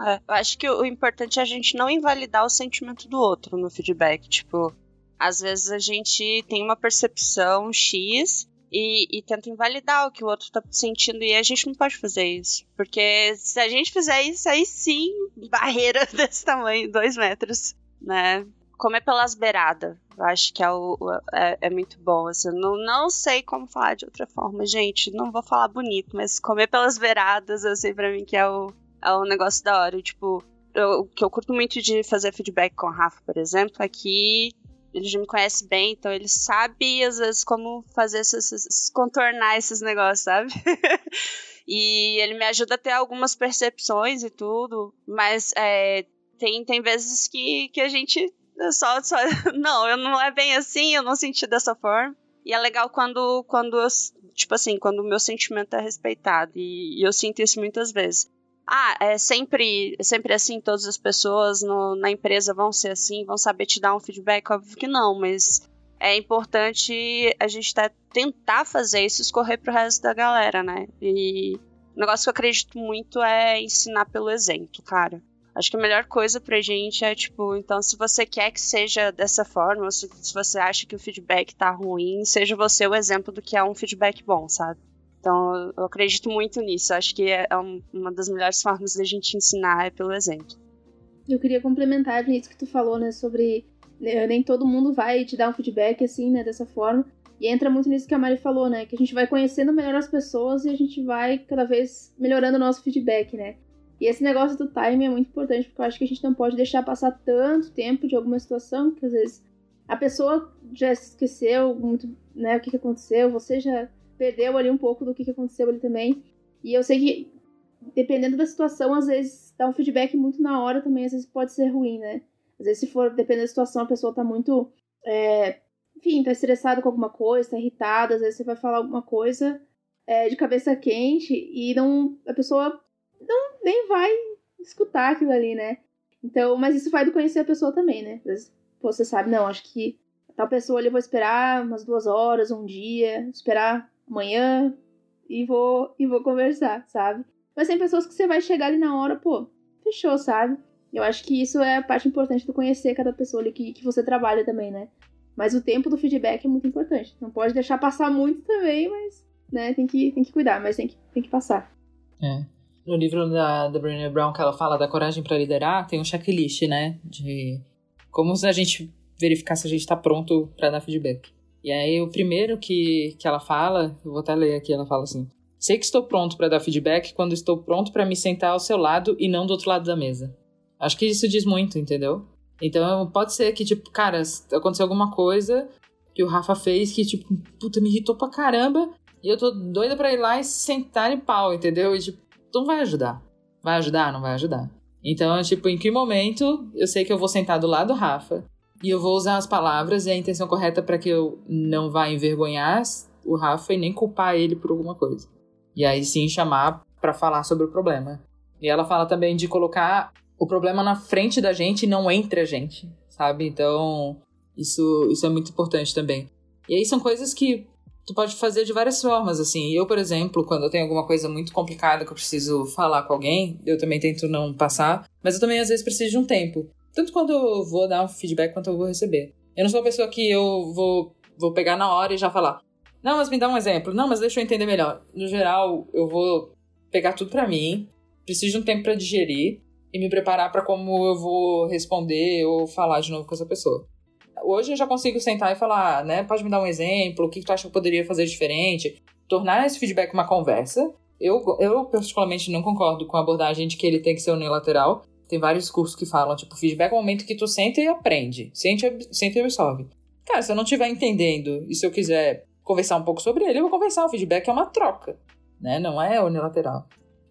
É, eu acho que o importante é a gente não invalidar o sentimento do outro no feedback. Tipo, às vezes a gente tem uma percepção X e, e, tenta invalidar o que o outro tá sentindo e a gente não pode fazer isso. Porque se a gente fizer isso, aí sim, barreira desse tamanho, dois metros, né? Comer pelas beiradas. Eu acho que é, o, é, é, muito bom. Assim, não, não sei como falar de outra forma, gente. Não vou falar bonito, mas comer pelas beiradas, assim, pra mim que é o, é o negócio da hora. Tipo, eu, o que eu curto muito de fazer feedback com o Rafa, por exemplo, é que ele já me conhece bem, então ele sabe, às vezes, como fazer esses, esses contornar esses negócios, sabe? e ele me ajuda a ter algumas percepções e tudo, mas é, tem, tem vezes que, que a gente só, só, não, eu não é bem assim, eu não senti dessa forma. E é legal quando, quando eu, tipo assim, quando o meu sentimento é respeitado. E, e eu sinto isso muitas vezes. Ah, é sempre, é sempre assim, todas as pessoas no, na empresa vão ser assim, vão saber te dar um feedback? Óbvio que não, mas é importante a gente tá, tentar fazer isso escorrer pro resto da galera, né? E o negócio que eu acredito muito é ensinar pelo exemplo, cara. Acho que a melhor coisa pra gente é, tipo, então, se você quer que seja dessa forma, se, se você acha que o feedback tá ruim, seja você o exemplo do que é um feedback bom, sabe? Então, eu acredito muito nisso. Acho que é uma das melhores formas da gente ensinar é pelo exemplo. Eu queria complementar nisso que tu falou, né, sobre né, nem todo mundo vai te dar um feedback assim, né, dessa forma. E entra muito nisso que a Mari falou, né, que a gente vai conhecendo melhor as pessoas e a gente vai cada vez melhorando o nosso feedback, né? E esse negócio do time é muito importante, porque eu acho que a gente não pode deixar passar tanto tempo de alguma situação que às vezes a pessoa já esqueceu muito, né, o que, que aconteceu, você já perdeu ali um pouco do que, que aconteceu ali também. E eu sei que, dependendo da situação, às vezes dar um feedback muito na hora também, às vezes pode ser ruim, né? Às vezes, se for, dependendo da situação, a pessoa tá muito. É, enfim, tá estressada com alguma coisa, tá irritada, às vezes você vai falar alguma coisa é, de cabeça quente e não. A pessoa não, nem vai escutar aquilo ali, né? Então, mas isso vai do conhecer a pessoa também, né? Às vezes, você sabe, não, acho que tal pessoa ali eu vou esperar umas duas horas, um dia, esperar amanhã e vou, e vou conversar, sabe? Mas tem pessoas que você vai chegar ali na hora, pô, fechou, sabe? Eu acho que isso é a parte importante do conhecer cada pessoa ali que, que você trabalha também, né? Mas o tempo do feedback é muito importante. Não pode deixar passar muito também, mas né, tem que, tem que cuidar, mas tem que, tem que passar. É. No livro da, da Brené Brown, que ela fala da coragem para liderar, tem um checklist, né? De como a gente verificar se a gente está pronto para dar feedback. E aí, o primeiro que, que ela fala, eu vou até ler aqui, ela fala assim: Sei que estou pronto para dar feedback quando estou pronto para me sentar ao seu lado e não do outro lado da mesa. Acho que isso diz muito, entendeu? Então, pode ser que, tipo, cara, aconteceu alguma coisa que o Rafa fez que, tipo, puta, me irritou pra caramba e eu tô doida pra ir lá e sentar em pau, entendeu? E, tipo, não vai ajudar. Vai ajudar? Não vai ajudar. Então, tipo, em que momento eu sei que eu vou sentar do lado do Rafa e eu vou usar as palavras e a intenção correta para que eu não vá envergonhar o Rafa e nem culpar ele por alguma coisa. E aí sim chamar para falar sobre o problema. E ela fala também de colocar o problema na frente da gente e não entre a gente, sabe? Então, isso, isso é muito importante também. E aí são coisas que tu pode fazer de várias formas, assim. Eu, por exemplo, quando eu tenho alguma coisa muito complicada que eu preciso falar com alguém, eu também tento não passar, mas eu também às vezes preciso de um tempo. Tanto quando eu vou dar um feedback quanto eu vou receber. Eu não sou uma pessoa que eu vou, vou pegar na hora e já falar. Não, mas me dá um exemplo. Não, mas deixa eu entender melhor. No geral, eu vou pegar tudo para mim, preciso de um tempo para digerir e me preparar para como eu vou responder ou falar de novo com essa pessoa hoje eu já consigo sentar e falar, né? Pode me dar um exemplo, o que tu acha que eu poderia fazer diferente? Tornar esse feedback uma conversa. Eu, eu particularmente não concordo com a abordagem de que ele tem que ser unilateral. Tem vários cursos que falam, tipo, feedback é o momento que tu senta e aprende. Sente, sente e absorve. Cara, se eu não estiver entendendo e se eu quiser conversar um pouco sobre ele, eu vou conversar. O feedback é uma troca, né? Não é unilateral.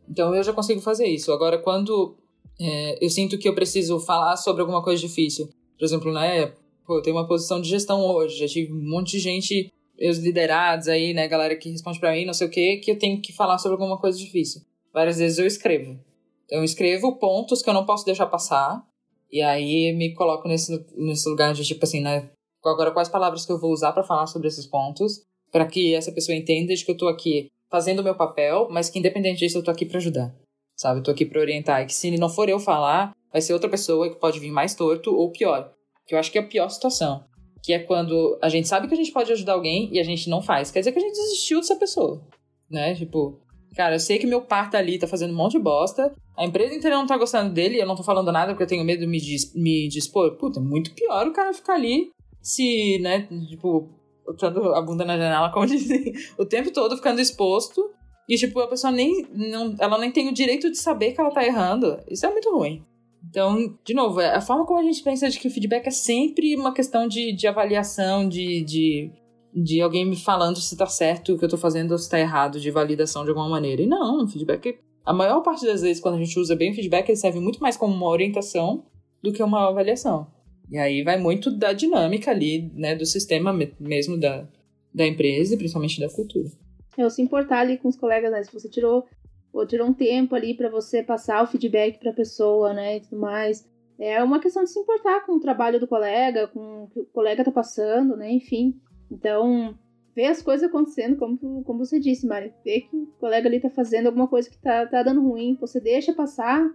Então eu já consigo fazer isso. Agora, quando é, eu sinto que eu preciso falar sobre alguma coisa difícil, por exemplo, né, Pô, eu tenho uma posição de gestão hoje, já tive um monte de gente, os liderados aí, né, galera que responde para mim, não sei o que, que eu tenho que falar sobre alguma coisa difícil. Várias vezes eu escrevo. Então, eu escrevo pontos que eu não posso deixar passar, e aí me coloco nesse, nesse lugar de tipo assim, né, agora quais palavras que eu vou usar para falar sobre esses pontos, para que essa pessoa entenda de que eu tô aqui fazendo o meu papel, mas que independente disso eu tô aqui para ajudar. Sabe? Eu tô aqui para orientar, e que se não for eu falar, vai ser outra pessoa que pode vir mais torto ou pior que eu acho que é a pior situação. Que é quando a gente sabe que a gente pode ajudar alguém e a gente não faz. Quer dizer que a gente desistiu dessa pessoa. Né? Tipo, cara, eu sei que meu par tá ali, tá fazendo um monte de bosta. A empresa inteira não tá gostando dele, eu não tô falando nada porque eu tenho medo de me, dis me dispor. Puta, é muito pior o cara ficar ali se, né, tipo, botando a bunda na janela, como dizem, o tempo todo ficando exposto. E, tipo, a pessoa nem. Não, ela nem tem o direito de saber que ela tá errando. Isso é muito ruim. Então, de novo, é a forma como a gente pensa de que o feedback é sempre uma questão de, de avaliação, de, de, de alguém me falando se tá certo o que eu tô fazendo ou se tá errado, de validação de alguma maneira. E não, feedback, a maior parte das vezes, quando a gente usa bem o feedback, ele serve muito mais como uma orientação do que uma avaliação. E aí vai muito da dinâmica ali, né, do sistema mesmo da, da empresa e principalmente da cultura. É, se importar ali com os colegas, né? Se você tirou ou tirou um tempo ali para você passar o feedback para a pessoa, né, e tudo mais. É uma questão de se importar com o trabalho do colega, com o que o colega tá passando, né, enfim. Então, ver as coisas acontecendo, como, como você disse, Mari. Ver que o colega ali tá fazendo alguma coisa que tá, tá dando ruim, você deixa passar,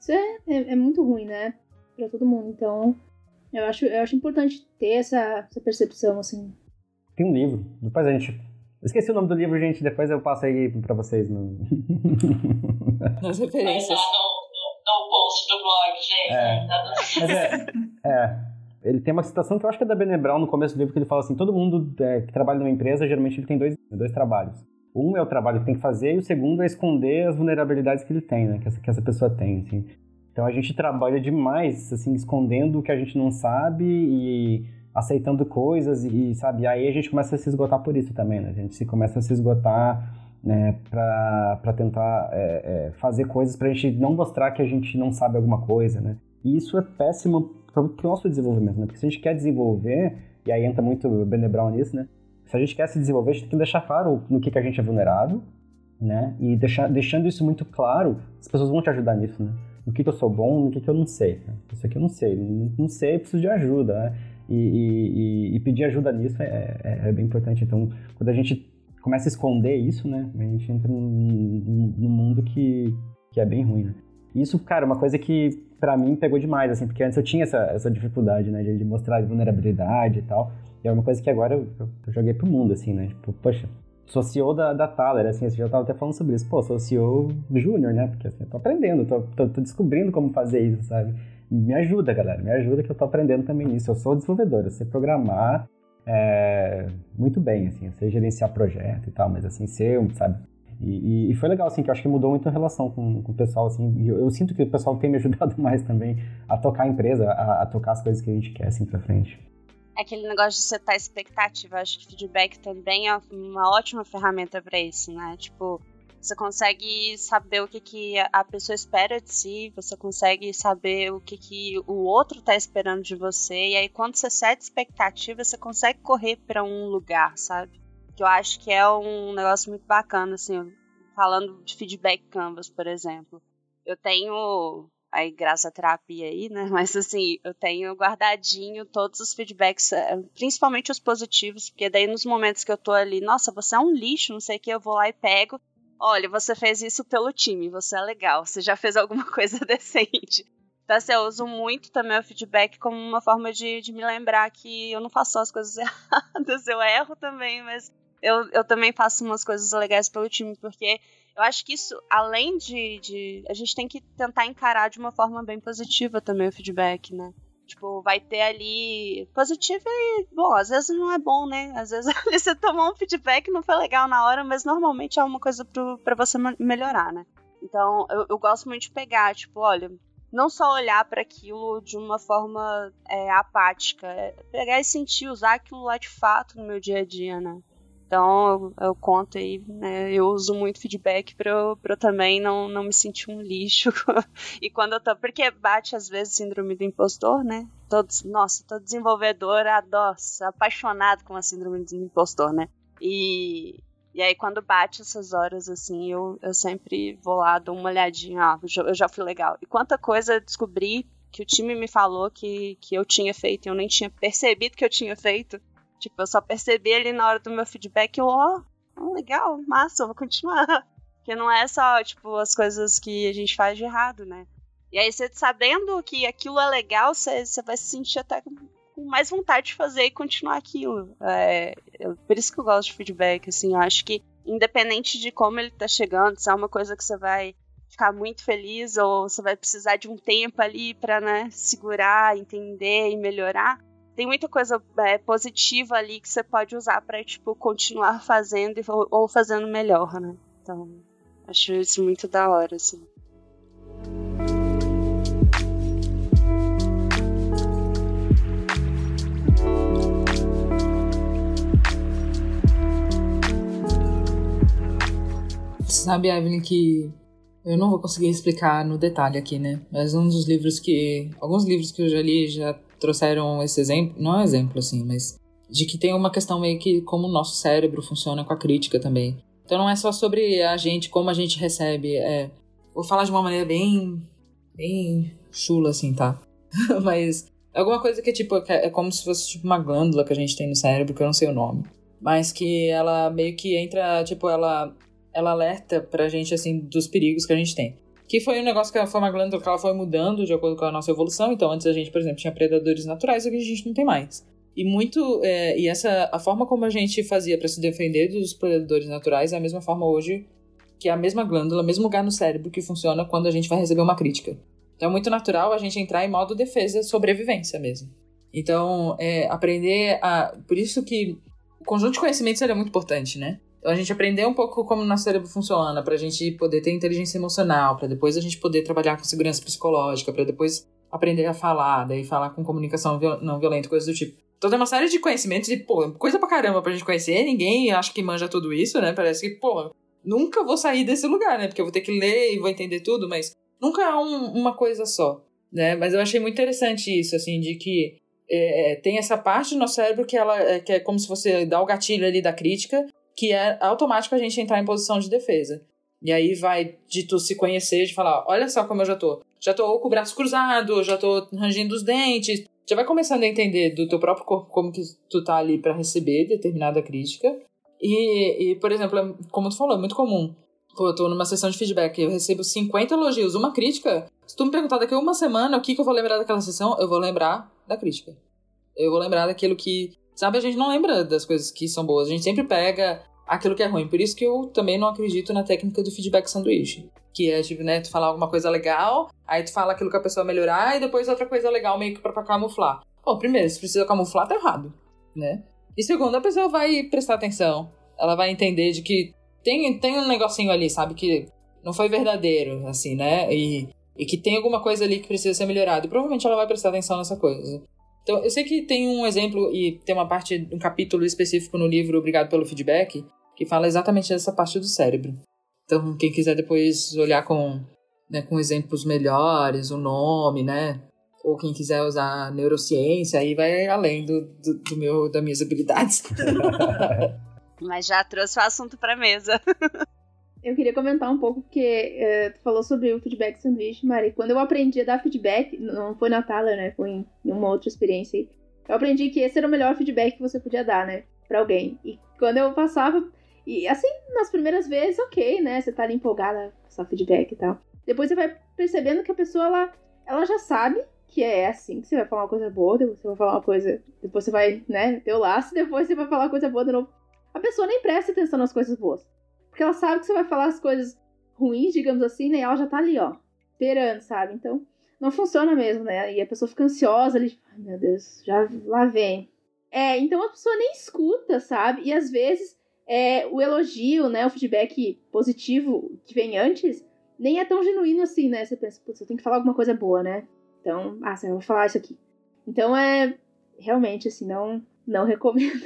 isso é, é, é muito ruim, né, para todo mundo. Então, eu acho, eu acho importante ter essa, essa percepção, assim. Tem um livro, depois a gente Esqueci o nome do livro, gente. Depois eu passo aí pra vocês. No... Nas referências. Lá no, no post do blog, gente. É. Mas é, é, ele tem uma citação que eu acho que é da Bene Brown no começo do livro, que ele fala assim, todo mundo é, que trabalha numa empresa, geralmente ele tem dois, dois trabalhos. Um é o trabalho que tem que fazer e o segundo é esconder as vulnerabilidades que ele tem, né? Que essa, que essa pessoa tem, assim. Então a gente trabalha demais, assim, escondendo o que a gente não sabe e aceitando coisas e, sabe, aí a gente começa a se esgotar por isso também, né? A gente se começa a se esgotar né, para tentar é, é, fazer coisas para a gente não mostrar que a gente não sabe alguma coisa, né? E isso é péssimo para o nosso desenvolvimento, né? Porque se a gente quer desenvolver, e aí entra muito o Bene Brown nisso, né? Se a gente quer se desenvolver, a gente tem que deixar claro no que, que a gente é vulnerável, né? E deixar, deixando isso muito claro, as pessoas vão te ajudar nisso, né? No que, que eu sou bom, no que, que eu não sei. Né? Isso aqui eu não sei. Não, não sei, preciso de ajuda, né? E, e, e, pedir ajuda nisso é, é, é, bem importante. Então, quando a gente começa a esconder isso, né, a gente entra num, num mundo que, que é bem ruim, né? Isso, cara, é uma coisa que para mim pegou demais, assim, porque antes eu tinha essa, essa dificuldade, né, de, de mostrar vulnerabilidade e tal. E é uma coisa que agora eu, eu, eu joguei pro mundo, assim, né? Tipo, poxa, sou CEO da, da Thaler, assim, você já estava até falando sobre isso. Pô, sou CEO júnior, né? Porque assim, eu tô aprendendo, tô, tô, tô, descobrindo como fazer isso, sabe? Me ajuda, galera, me ajuda que eu tô aprendendo também isso. Eu sou desenvolvedor, eu sei programar é, muito bem, assim, eu sei gerenciar projeto e tal, mas assim, ser, sabe? E, e, foi legal, assim, que eu acho que mudou muito a relação com, com o pessoal, assim, e eu, eu, sinto que o pessoal tem me ajudado mais também a tocar a empresa, a, a tocar as coisas que a gente quer, assim, pra frente. Aquele negócio de setar expectativa. Acho que feedback também é uma ótima ferramenta para isso, né? Tipo, você consegue saber o que, que a pessoa espera de si, você consegue saber o que, que o outro tá esperando de você, e aí quando você seta expectativa, você consegue correr para um lugar, sabe? Que eu acho que é um negócio muito bacana, assim, falando de feedback canvas, por exemplo. Eu tenho aí graças à terapia aí, né? Mas assim, eu tenho guardadinho todos os feedbacks, eh, principalmente os positivos, porque daí nos momentos que eu tô ali, nossa, você é um lixo, não sei o que, eu vou lá e pego. Olha, você fez isso pelo time, você é legal, você já fez alguma coisa decente. Então, assim, eu uso muito também o feedback como uma forma de, de me lembrar que eu não faço só as coisas erradas, eu erro também, mas eu, eu também faço umas coisas legais pelo time, porque eu acho que isso, além de, de. A gente tem que tentar encarar de uma forma bem positiva também o feedback, né? Tipo, vai ter ali positivo e, bom, às vezes não é bom, né? Às vezes você tomou um feedback não foi legal na hora, mas normalmente é uma coisa para você melhorar, né? Então, eu, eu, gosto muito de pegar, tipo, olha, não só olhar para aquilo de uma forma é, apática, é pegar e sentir, usar aquilo lá de fato no meu dia a dia, né? Então eu, eu conto aí, né, eu uso muito feedback pra eu, também não, não me sentir um lixo. e quando eu tô. Porque bate às vezes síndrome do impostor, né? Todos, nossa, todo desenvolvedor adora, apaixonado com a síndrome do impostor, né? E, e aí, quando bate essas horas, assim, eu, eu sempre vou lá, dou uma olhadinha, ah, eu já fui legal. E quanta coisa eu descobri que o time me falou que, que eu tinha feito e eu nem tinha percebido que eu tinha feito. Tipo, eu só percebi ali na hora do meu feedback, ó, oh, legal, massa, vou continuar. Porque não é só, tipo, as coisas que a gente faz de errado, né? E aí, você sabendo que aquilo é legal, você, você vai se sentir até com mais vontade de fazer e continuar aquilo. É, eu, por isso que eu gosto de feedback, assim, eu acho que independente de como ele tá chegando, se é uma coisa que você vai ficar muito feliz ou você vai precisar de um tempo ali para né, segurar, entender e melhorar, tem muita coisa é, positiva ali que você pode usar para tipo continuar fazendo ou, fazendo melhor, né? Então, acho isso muito da hora, assim. Sabe, Evelyn, que eu não vou conseguir explicar no detalhe aqui, né? Mas um dos livros que. Alguns livros que eu já li já trouxeram esse exemplo, não é um exemplo assim, mas de que tem uma questão meio que como o nosso cérebro funciona com a crítica também. Então não é só sobre a gente, como a gente recebe. É, vou falar de uma maneira bem. bem chula, assim, tá? mas é alguma coisa que tipo, é como se fosse tipo uma glândula que a gente tem no cérebro, que eu não sei o nome. Mas que ela meio que entra, tipo, ela, ela alerta pra gente, assim, dos perigos que a gente tem. Que foi um negócio que ela foi uma glândula que ela foi mudando de acordo com a nossa evolução. Então, antes a gente, por exemplo, tinha predadores naturais, hoje a gente não tem mais. E muito. É, e essa. A forma como a gente fazia para se defender dos predadores naturais é a mesma forma hoje que a mesma glândula, o mesmo lugar no cérebro que funciona quando a gente vai receber uma crítica. Então é muito natural a gente entrar em modo defesa, sobrevivência mesmo. Então, é, aprender a. Por isso que o conjunto de conhecimentos é muito importante, né? Então a gente aprender um pouco como o nosso cérebro funciona, para a gente poder ter inteligência emocional, para depois a gente poder trabalhar com segurança psicológica, para depois aprender a falar, daí falar com comunicação não violenta, coisas do tipo. Então tem uma série de conhecimentos e, pô, coisa pra caramba pra gente conhecer, ninguém acha que manja tudo isso, né? Parece que, pô, nunca vou sair desse lugar, né? Porque eu vou ter que ler e vou entender tudo, mas nunca é um, uma coisa só, né? Mas eu achei muito interessante isso, assim, de que é, tem essa parte do nosso cérebro que ela é, que é como se você dá o gatilho ali da crítica que é automático a gente entrar em posição de defesa. E aí vai de tu se conhecer, de falar, olha só como eu já tô. Já tô com o braço cruzado, já tô rangindo os dentes. Já vai começando a entender do teu próprio corpo como que tu tá ali para receber determinada crítica. E, e, por exemplo, como tu falou, é muito comum. Pô, eu tô numa sessão de feedback, eu recebo 50 elogios, uma crítica. Se tu me perguntar daqui a uma semana o que, que eu vou lembrar daquela sessão, eu vou lembrar da crítica. Eu vou lembrar daquilo que Sabe, a gente não lembra das coisas que são boas. A gente sempre pega aquilo que é ruim. Por isso que eu também não acredito na técnica do feedback sanduíche. Que é, tipo, né, tu falar alguma coisa legal, aí tu fala aquilo que a pessoa melhorar, e depois outra coisa legal meio que pra, pra camuflar. Bom, primeiro, se precisa camuflar, tá errado, né? E segundo, a pessoa vai prestar atenção. Ela vai entender de que tem, tem um negocinho ali, sabe? Que não foi verdadeiro, assim, né? E, e que tem alguma coisa ali que precisa ser melhorado. E provavelmente ela vai prestar atenção nessa coisa. Então, eu sei que tem um exemplo e tem uma parte, um capítulo específico no livro Obrigado pelo Feedback, que fala exatamente dessa parte do cérebro. Então, quem quiser depois olhar com, né, com exemplos melhores, o nome, né? Ou quem quiser usar neurociência, aí vai além do, do, do meu, das minhas habilidades. Mas já trouxe o assunto pra mesa. Eu queria comentar um pouco, porque uh, tu falou sobre o feedback sanduíche, Mari. Quando eu aprendi a dar feedback, não foi na Thaler, né? Foi em, uma outra experiência aí. Eu aprendi que esse era o melhor feedback que você podia dar, né? Pra alguém. E quando eu passava. E assim, nas primeiras vezes, ok, né? Você tá ali empolgada, passar feedback e tal. Depois você vai percebendo que a pessoa, ela, ela já sabe que é assim, que você vai falar uma coisa boa, depois você vai falar uma coisa. Depois você vai, né, ter o laço, depois você vai falar uma coisa boa de novo. A pessoa nem presta atenção nas coisas boas. Porque ela sabe que você vai falar as coisas ruins, digamos assim, né? E ela já tá ali, ó, esperando, sabe? Então, não funciona mesmo, né? E a pessoa fica ansiosa ali, tipo, ai meu Deus, já lá vem. É, então a pessoa nem escuta, sabe? E às vezes é, o elogio, né? O feedback positivo que vem antes, nem é tão genuíno assim, né? Você pensa, putz, eu tenho que falar alguma coisa boa, né? Então, ah, você vai falar isso aqui. Então é realmente assim, não, não recomendo.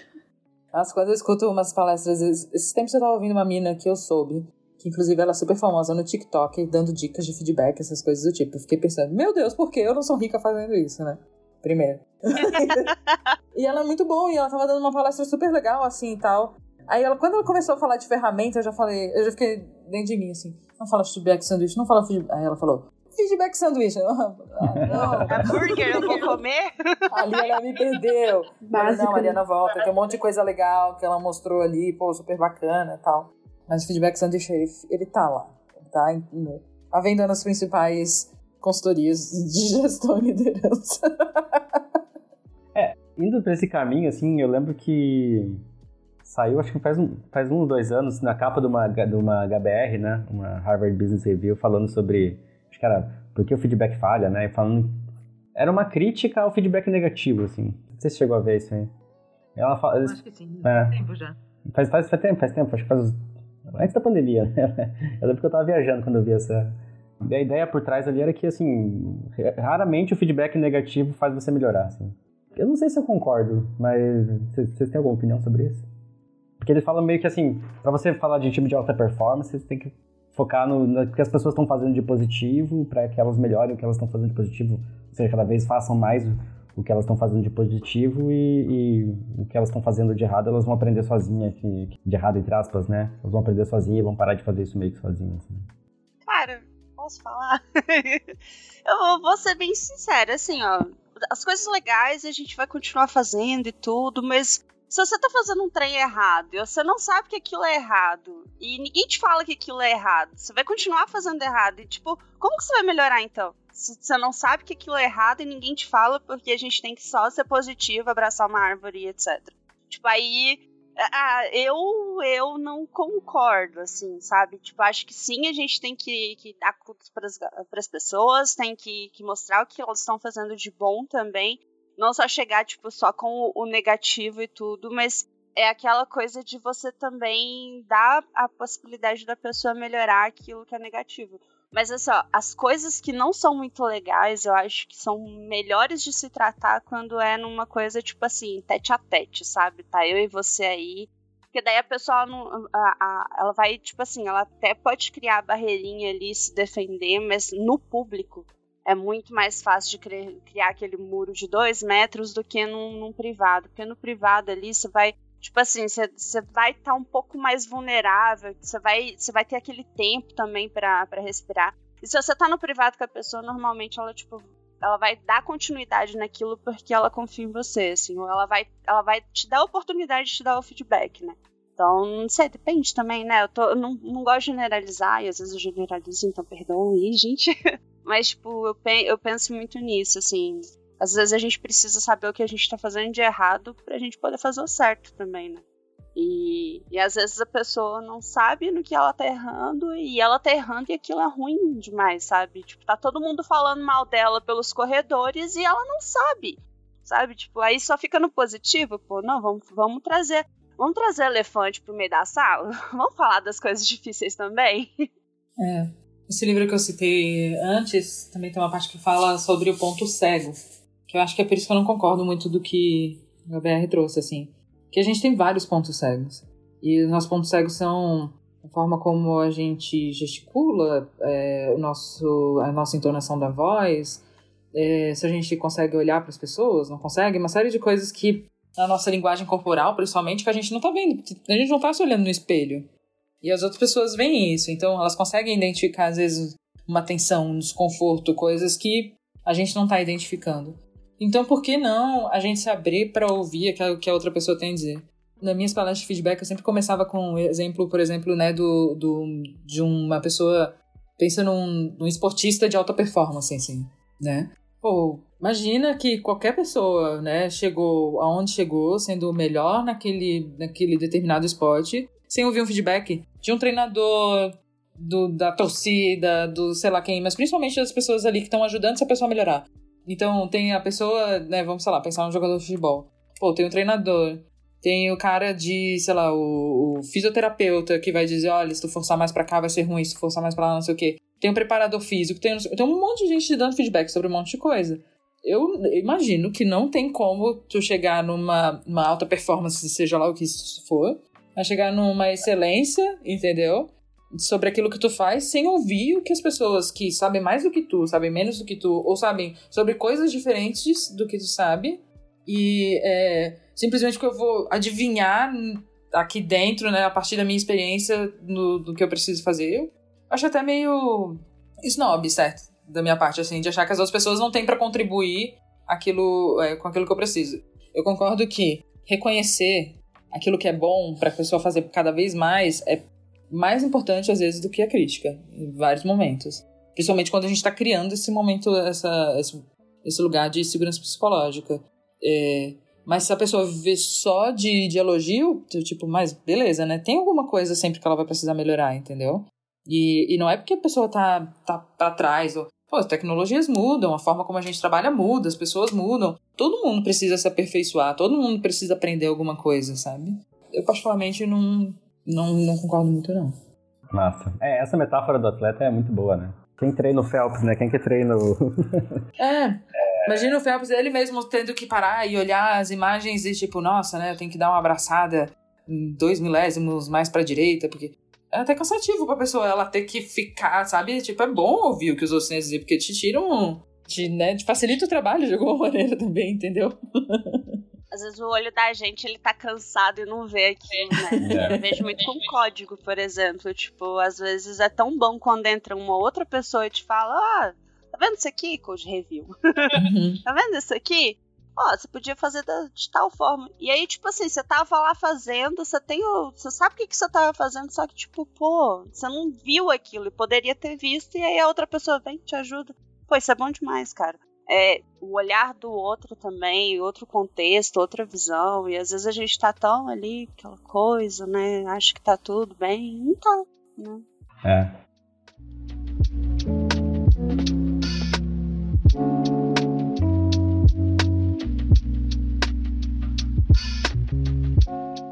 Nossa, quando eu escuto umas palestras, esses tempos eu tava ouvindo uma mina que eu soube, que inclusive ela é super famosa no TikTok, dando dicas de feedback, essas coisas do tipo. Eu fiquei pensando, meu Deus, por que eu não sou rica fazendo isso, né? Primeiro. e ela é muito boa, e ela tava dando uma palestra super legal, assim, e tal. Aí ela, quando ela começou a falar de ferramenta, eu já falei, eu já fiquei dentro de mim, assim, não fala feedback sanduíche, não fala feedback. Aí ela falou, feedback sanduíche. Ah, não. Hambúrguer, eu vou comer? Ali ela me perdeu. Básico. Não, Mariana volta. Tem um monte de coisa legal que ela mostrou ali, pô, super bacana e tal. Mas o feedback sanduíche, ele, ele tá lá. Tá, vendo nas principais consultorias de gestão e liderança. É, indo pra esse caminho, assim, eu lembro que saiu, acho que faz, um, faz uns dois anos, na capa de uma, de uma HBR, né? Uma Harvard Business Review, falando sobre acho que era porque o feedback falha, né? E falando. Era uma crítica ao feedback negativo, assim. Não sei se chegou a ver isso aí. Ela fala. Acho que sim, é, faz tempo já. Faz, faz, faz tempo, faz tempo, acho que faz. Antes da pandemia, né? Eu lembro que eu tava viajando quando eu vi essa. E a ideia por trás ali era que, assim, raramente o feedback negativo faz você melhorar, assim. Eu não sei se eu concordo, mas vocês têm alguma opinião sobre isso? Porque eles falam meio que assim, para você falar de time de alta performance, você tem que focar no, no que as pessoas estão fazendo de positivo, para que elas melhorem o que elas estão fazendo de positivo, ou seja, cada vez façam mais o, que elas estão fazendo de positivo e, e o que elas estão fazendo de errado, elas vão aprender sozinhas, de errado entre aspas, né? Elas vão aprender sozinhas e vão parar de fazer isso meio que sozinhas. Assim. Cara, posso falar? Eu vou ser bem sincera, assim, ó. As coisas legais a gente vai continuar fazendo e tudo, mas se você tá fazendo um trem errado e você não sabe que aquilo é errado e ninguém te fala que aquilo é errado, você vai continuar fazendo errado. E, tipo, como que você vai melhorar então? Se você não sabe que aquilo é errado e ninguém te fala porque a gente tem que só ser positivo, abraçar uma árvore etc. Tipo, aí. Ah, eu, eu não concordo, assim, sabe? Tipo, acho que sim, a gente tem que, que dar para as pessoas, tem que, que mostrar o que elas estão fazendo de bom também não só chegar, tipo, só com o negativo e tudo, mas é aquela coisa de você também dar a possibilidade da pessoa melhorar aquilo que é negativo. Mas assim, ó, as coisas que não são muito legais, eu acho que são melhores de se tratar quando é numa coisa, tipo assim, tete a tete, sabe? Tá eu e você aí. Porque daí a pessoa não. A, a, ela vai, tipo assim, ela até pode criar a barreirinha ali, se defender, mas no público é muito mais fácil de criar aquele muro de dois metros do que num, num privado. Porque no privado ali você vai. Tipo assim, você vai estar tá um pouco mais vulnerável, você vai, vai ter aquele tempo também para respirar. E se você tá no privado com a pessoa, normalmente ela, tipo, ela vai dar continuidade naquilo porque ela confia em você, assim, ou ela vai, ela vai te dar a oportunidade de te dar o feedback, né? Então, não sei, depende também, né? Eu, tô, eu não, não gosto de generalizar, e às vezes eu generalizo, então perdão aí, gente. Mas, tipo, eu, pe eu penso muito nisso, assim. Às vezes a gente precisa saber o que a gente tá fazendo de errado pra gente poder fazer o certo também, né? E, e às vezes a pessoa não sabe no que ela tá errando e ela tá errando e aquilo é ruim demais, sabe? Tipo, tá todo mundo falando mal dela pelos corredores e ela não sabe, sabe? Tipo, aí só fica no positivo, pô, não, vamos, vamos trazer. Vamos trazer elefante pro meio da sala? Vamos falar das coisas difíceis também? É. Esse livro que eu citei antes também tem uma parte que fala sobre o ponto cego. Que eu acho que é por isso que eu não concordo muito do que o BR trouxe, assim. Que a gente tem vários pontos cegos. E os nossos pontos cegos são a forma como a gente gesticula, é, o nosso, a nossa entonação da voz, é, se a gente consegue olhar para as pessoas, não consegue, uma série de coisas que na nossa linguagem corporal, principalmente, que a gente não tá vendo. A gente não tá se olhando no espelho. E as outras pessoas veem isso. Então, elas conseguem identificar, às vezes, uma tensão, um desconforto, coisas que a gente não tá identificando. Então, por que não a gente se abrir para ouvir o que a outra pessoa tem a dizer? Nas minhas palestras de feedback, eu sempre começava com um exemplo, por exemplo, né, do, do, de uma pessoa. Pensa num, num esportista de alta performance, assim, né? Pô, imagina que qualquer pessoa, né, chegou aonde chegou, sendo o melhor naquele, naquele determinado esporte, sem ouvir um feedback de um treinador, do, da torcida, do sei lá quem, mas principalmente das pessoas ali que estão ajudando essa pessoa a melhorar. Então, tem a pessoa, né, vamos, sei lá, pensar num jogador de futebol. Pô, tem o treinador, tem o cara de, sei lá, o, o fisioterapeuta que vai dizer, olha, se tu forçar mais para cá vai ser ruim, se tu forçar mais para lá não sei o quê tem um preparador físico, tem, tem um monte de gente dando feedback sobre um monte de coisa. Eu imagino que não tem como tu chegar numa uma alta performance, seja lá o que isso for, a chegar numa excelência, entendeu? Sobre aquilo que tu faz, sem ouvir o que as pessoas que sabem mais do que tu, sabem menos do que tu, ou sabem sobre coisas diferentes do que tu sabe, e é, simplesmente que eu vou adivinhar aqui dentro, né, a partir da minha experiência no, do que eu preciso fazer, acho até meio snob, certo? Da minha parte, assim, de achar que as outras pessoas não têm para contribuir aquilo, é, com aquilo que eu preciso. Eu concordo que reconhecer aquilo que é bom para a pessoa fazer cada vez mais é mais importante às vezes do que a crítica, em vários momentos. Principalmente quando a gente está criando esse momento, essa, esse, esse lugar de segurança psicológica. É, mas se a pessoa viver só de, de elogio, tipo, mas beleza, né? Tem alguma coisa sempre que ela vai precisar melhorar, entendeu? E, e não é porque a pessoa tá, tá pra trás, ou, pô, as tecnologias mudam, a forma como a gente trabalha muda, as pessoas mudam. Todo mundo precisa se aperfeiçoar, todo mundo precisa aprender alguma coisa, sabe? Eu, particularmente, não, não, não concordo muito, não. Massa. É, essa metáfora do atleta é muito boa, né? Quem treina o Phelps, né? Quem que treina o... é, é. Imagina o Phelps, ele mesmo tendo que parar e olhar as imagens e tipo, nossa, né? Eu tenho que dar uma abraçada dois milésimos mais pra direita, porque é até cansativo pra pessoa ela ter que ficar, sabe? Tipo, é bom ouvir o que os outros têm a dizer, porque te tiram. Te, né, te facilita o trabalho de alguma maneira também, entendeu? Às vezes o olho da gente, ele tá cansado e não vê aquilo, né? É. Eu vejo muito com código, por exemplo. Tipo, às vezes é tão bom quando entra uma outra pessoa e te fala, ah, tá vendo isso aqui, Code Review? Uhum. tá vendo isso aqui? Ó, você podia fazer de tal forma. E aí, tipo assim, você tava lá fazendo, você tem o. Você sabe o que, que você tava fazendo, só que, tipo, pô, você não viu aquilo e poderia ter visto, e aí a outra pessoa vem te ajuda. Pô, isso é bom demais, cara. É, o olhar do outro também, outro contexto, outra visão, e às vezes a gente tá tão ali, aquela coisa, né? Acho que tá tudo bem. Não tá, né? É.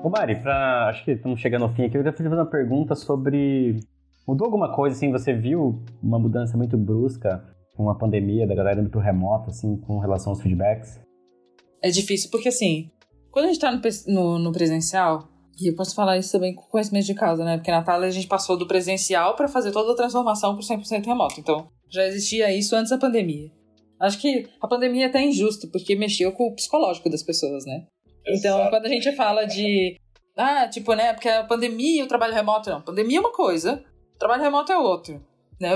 Ô Mari, pra, acho que estamos chegando ao fim aqui, eu queria fazer uma pergunta sobre... Mudou alguma coisa, assim, você viu uma mudança muito brusca com a pandemia, da galera indo pro remoto, assim, com relação aos feedbacks? É difícil, porque assim, quando a gente tá no, no, no presencial, e eu posso falar isso também com conhecimento de causa, né? Porque na a gente passou do presencial para fazer toda a transformação pro 100% remoto. Então, já existia isso antes da pandemia. Acho que a pandemia é até injusto, porque mexeu com o psicológico das pessoas, né? Então, Exato. quando a gente fala de. Ah, tipo, né? Porque a pandemia e o trabalho remoto, não. Pandemia é uma coisa, trabalho remoto é outro. Né?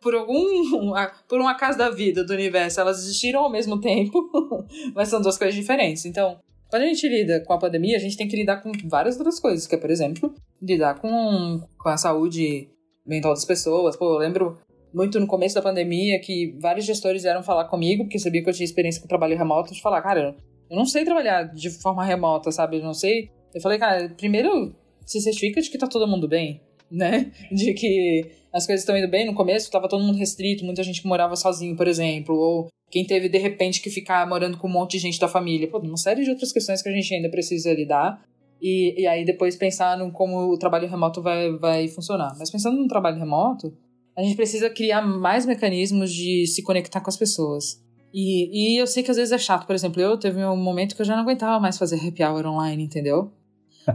Por algum. Por um acaso da vida, do universo, elas existiram ao mesmo tempo, mas são duas coisas diferentes. Então, quando a gente lida com a pandemia, a gente tem que lidar com várias outras coisas, que é, por exemplo, lidar com, com a saúde mental das pessoas. Pô, eu lembro muito no começo da pandemia que vários gestores vieram falar comigo, porque sabia que eu tinha experiência com trabalho remoto, de falar, cara, eu não sei trabalhar de forma remota, sabe? Eu não sei Eu falei, cara, primeiro se certifica de que tá todo mundo bem, né? De que as coisas estão indo bem. No começo tava todo mundo restrito, muita gente que morava sozinho, por exemplo, ou quem teve de repente que ficar morando com um monte de gente da família. Pô, uma série de outras questões que a gente ainda precisa lidar. E, e aí depois pensar no como o trabalho remoto vai, vai funcionar. Mas pensando no trabalho remoto, a gente precisa criar mais mecanismos de se conectar com as pessoas. E, e eu sei que às vezes é chato, por exemplo, eu teve um momento que eu já não aguentava mais fazer happy hour online, entendeu?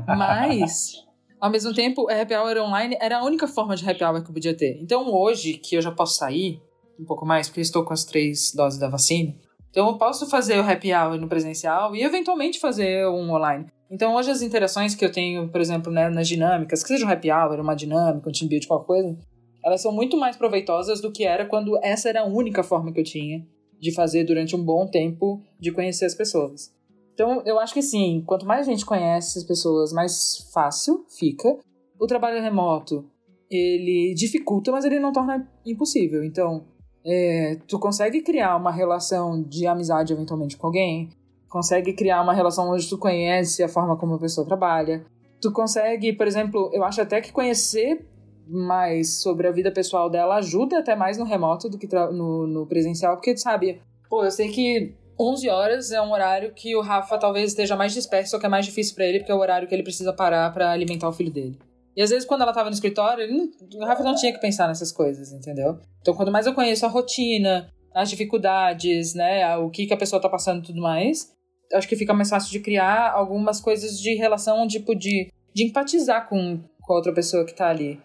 Mas, ao mesmo tempo, happy hour online era a única forma de happy hour que eu podia ter. Então hoje, que eu já posso sair um pouco mais, porque estou com as três doses da vacina, então eu posso fazer o happy hour no presencial e eventualmente fazer um online. Então hoje as interações que eu tenho, por exemplo, né, nas dinâmicas, que seja um happy hour, uma dinâmica, um team build, qualquer coisa, elas são muito mais proveitosas do que era quando essa era a única forma que eu tinha de fazer durante um bom tempo de conhecer as pessoas. Então, eu acho que sim, quanto mais a gente conhece as pessoas, mais fácil fica. O trabalho remoto, ele dificulta, mas ele não torna impossível. Então, é, tu consegue criar uma relação de amizade eventualmente com alguém, consegue criar uma relação onde tu conhece a forma como a pessoa trabalha. Tu consegue, por exemplo, eu acho até que conhecer mais sobre a vida pessoal dela ajuda até mais no remoto do que no, no presencial, porque tu sabe, pô, eu sei que 11 horas é um horário que o Rafa talvez esteja mais disperso, ou que é mais difícil para ele, porque é o horário que ele precisa parar para alimentar o filho dele. E às vezes, quando ela tava no escritório, ele, o Rafa não tinha que pensar nessas coisas, entendeu? Então, quanto mais eu conheço a rotina, as dificuldades, né, o que, que a pessoa tá passando e tudo mais, acho que fica mais fácil de criar algumas coisas de relação, tipo, de, de empatizar com, com a outra pessoa que tá ali.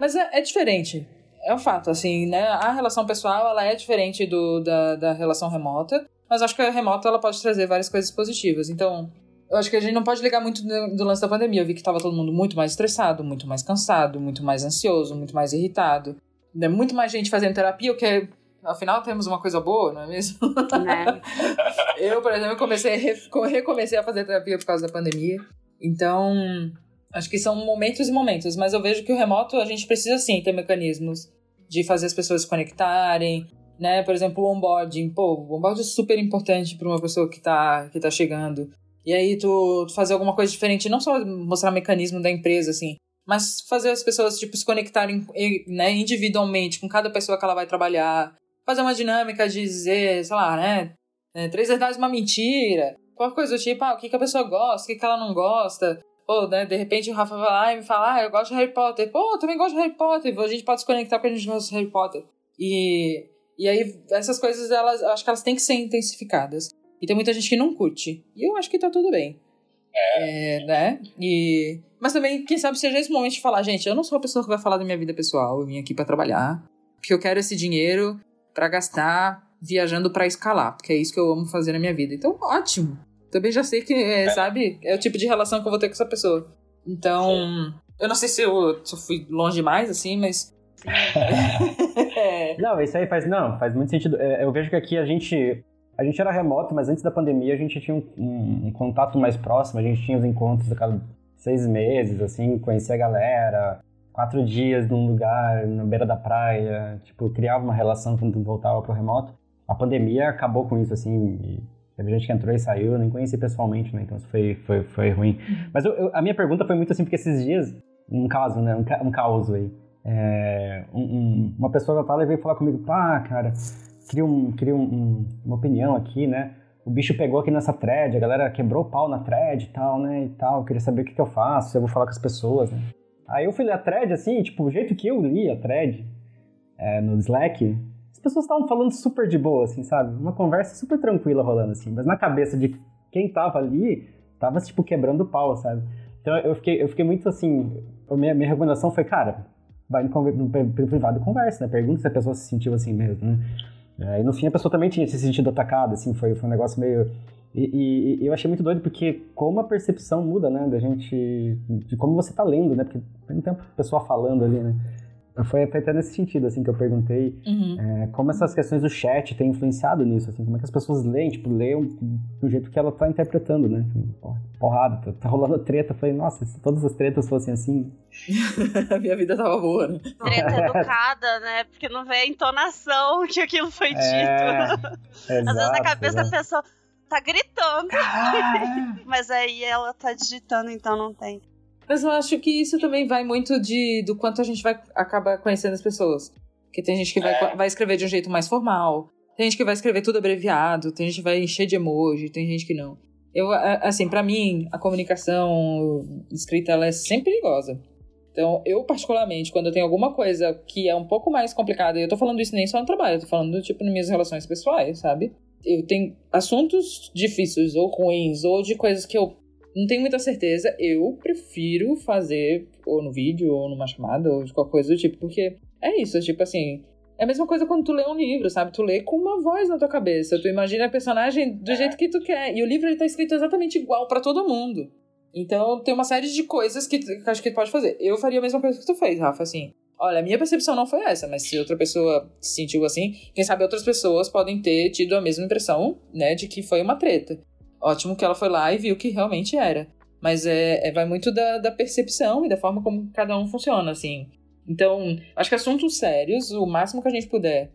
Mas é, é diferente. É um fato, assim, né? A relação pessoal, ela é diferente do, da, da relação remota. Mas acho que a remota, ela pode trazer várias coisas positivas. Então, eu acho que a gente não pode ligar muito do, do lance da pandemia. Eu vi que tava todo mundo muito mais estressado, muito mais cansado, muito mais ansioso, muito mais irritado. Né? Muito mais gente fazendo terapia, o que é Afinal, temos uma coisa boa, não é mesmo? Né? eu, por exemplo, comecei a recomecei a fazer terapia por causa da pandemia. Então, Acho que são momentos e momentos, mas eu vejo que o remoto a gente precisa sim ter mecanismos de fazer as pessoas se conectarem, né? Por exemplo, o onboarding. Pô, o onboarding é super importante para uma pessoa que tá, que tá chegando. E aí tu, tu fazer alguma coisa diferente, não só mostrar o mecanismo da empresa, assim, mas fazer as pessoas, tipo, se conectarem né, individualmente com cada pessoa que ela vai trabalhar. Fazer uma dinâmica de dizer, sei lá, né? É, três verdades uma mentira. Qualquer coisa do tipo, ah, o que, que a pessoa gosta, o que, que ela não gosta. Pô, né, de repente o Rafa vai lá e me fala, ah, eu gosto de Harry Potter. Pô, eu também gosto de Harry Potter. A gente pode se conectar porque a gente gosta de Harry Potter. E, e aí, essas coisas, elas, acho que elas têm que ser intensificadas. E tem muita gente que não curte. E eu acho que tá tudo bem. É. é né? E... Mas também, quem sabe, seja esse momento de falar, gente, eu não sou a pessoa que vai falar da minha vida pessoal. Eu vim aqui para trabalhar. Porque eu quero esse dinheiro para gastar viajando para escalar. Porque é isso que eu amo fazer na minha vida. Então, ótimo também já sei que, é, é. sabe, é o tipo de relação que eu vou ter com essa pessoa. Então, Sim. eu não sei se eu, se eu fui longe demais, assim, mas. não, isso aí faz. Não, faz muito sentido. É, eu vejo que aqui a gente. A gente era remoto, mas antes da pandemia a gente tinha um, um, um contato mais próximo, a gente tinha os encontros a cada seis meses, assim, conhecer a galera, quatro dias num lugar, na beira da praia, tipo, criava uma relação quando voltava pro remoto. A pandemia acabou com isso, assim, Teve gente que entrou e saiu, eu nem conheci pessoalmente, né? Então isso foi, foi, foi ruim. Uhum. Mas eu, eu, a minha pergunta foi muito assim, porque esses dias, um caso, né? Um, um caos aí. É, um, um, uma pessoa da Thaler veio falar comigo, pá, cara, queria, um, queria um, uma opinião aqui, né? O bicho pegou aqui nessa thread, a galera quebrou o pau na thread e tal, né? E tal, eu queria saber o que, que eu faço, se eu vou falar com as pessoas, né? Aí eu fui ler a thread, assim, tipo, o jeito que eu li a thread é, no Slack, as pessoas estavam falando super de boa, assim, sabe? Uma conversa super tranquila rolando, assim. Mas na cabeça de quem tava ali, tava, tipo, quebrando o pau, sabe? Então eu fiquei, eu fiquei muito assim. Minha, minha recomendação foi, cara, vai no, no, no privado conversa, né? Pergunta se a pessoa se sentiu assim mesmo, né? É, e no fim a pessoa também tinha se sentido atacada, assim, foi, foi um negócio meio. E, e, e, eu achei muito doido porque como a percepção muda, né? Da gente. De como você tá lendo, né? Porque tem tempo a pessoa falando ali, né? Foi, até nesse sentido, assim, que eu perguntei uhum. é, como essas questões do chat têm influenciado nisso, assim, como é que as pessoas leem, tipo, leem do jeito que ela tá interpretando, né? Tipo, porrada, tá, tá rolando treta. Eu falei, nossa, se todas as tretas fossem assim... a minha vida tava boa, né? Treta educada, né? Porque não vê a entonação que aquilo foi dito. É, Às vezes na cabeça exato. da pessoa tá gritando. Ah, Mas aí ela tá digitando, então não tem. Mas eu acho que isso também vai muito de do quanto a gente vai acabar conhecendo as pessoas. Porque tem gente que vai, vai escrever de um jeito mais formal, tem gente que vai escrever tudo abreviado, tem gente que vai encher de emoji, tem gente que não. Eu, assim, pra mim, a comunicação escrita ela é sempre perigosa. Então, eu particularmente, quando eu tenho alguma coisa que é um pouco mais complicada, e eu tô falando isso nem só no trabalho, eu tô falando, tipo, nas minhas relações pessoais, sabe? Eu tenho assuntos difíceis ou ruins, ou de coisas que eu não tenho muita certeza, eu prefiro fazer ou no vídeo, ou numa chamada, ou de qualquer coisa do tipo, porque é isso, tipo assim. É a mesma coisa quando tu lê um livro, sabe? Tu lê com uma voz na tua cabeça. Tu imagina a personagem do jeito que tu quer. E o livro ele tá escrito exatamente igual pra todo mundo. Então tem uma série de coisas que, que acho que tu pode fazer. Eu faria a mesma coisa que tu fez, Rafa, assim. Olha, a minha percepção não foi essa, mas se outra pessoa se sentiu assim, quem sabe outras pessoas podem ter tido a mesma impressão, né, de que foi uma treta. Ótimo que ela foi lá e viu que realmente era. Mas é, é- vai muito da, da percepção e da forma como cada um funciona, assim. Então, acho que assuntos sérios, o máximo que a gente puder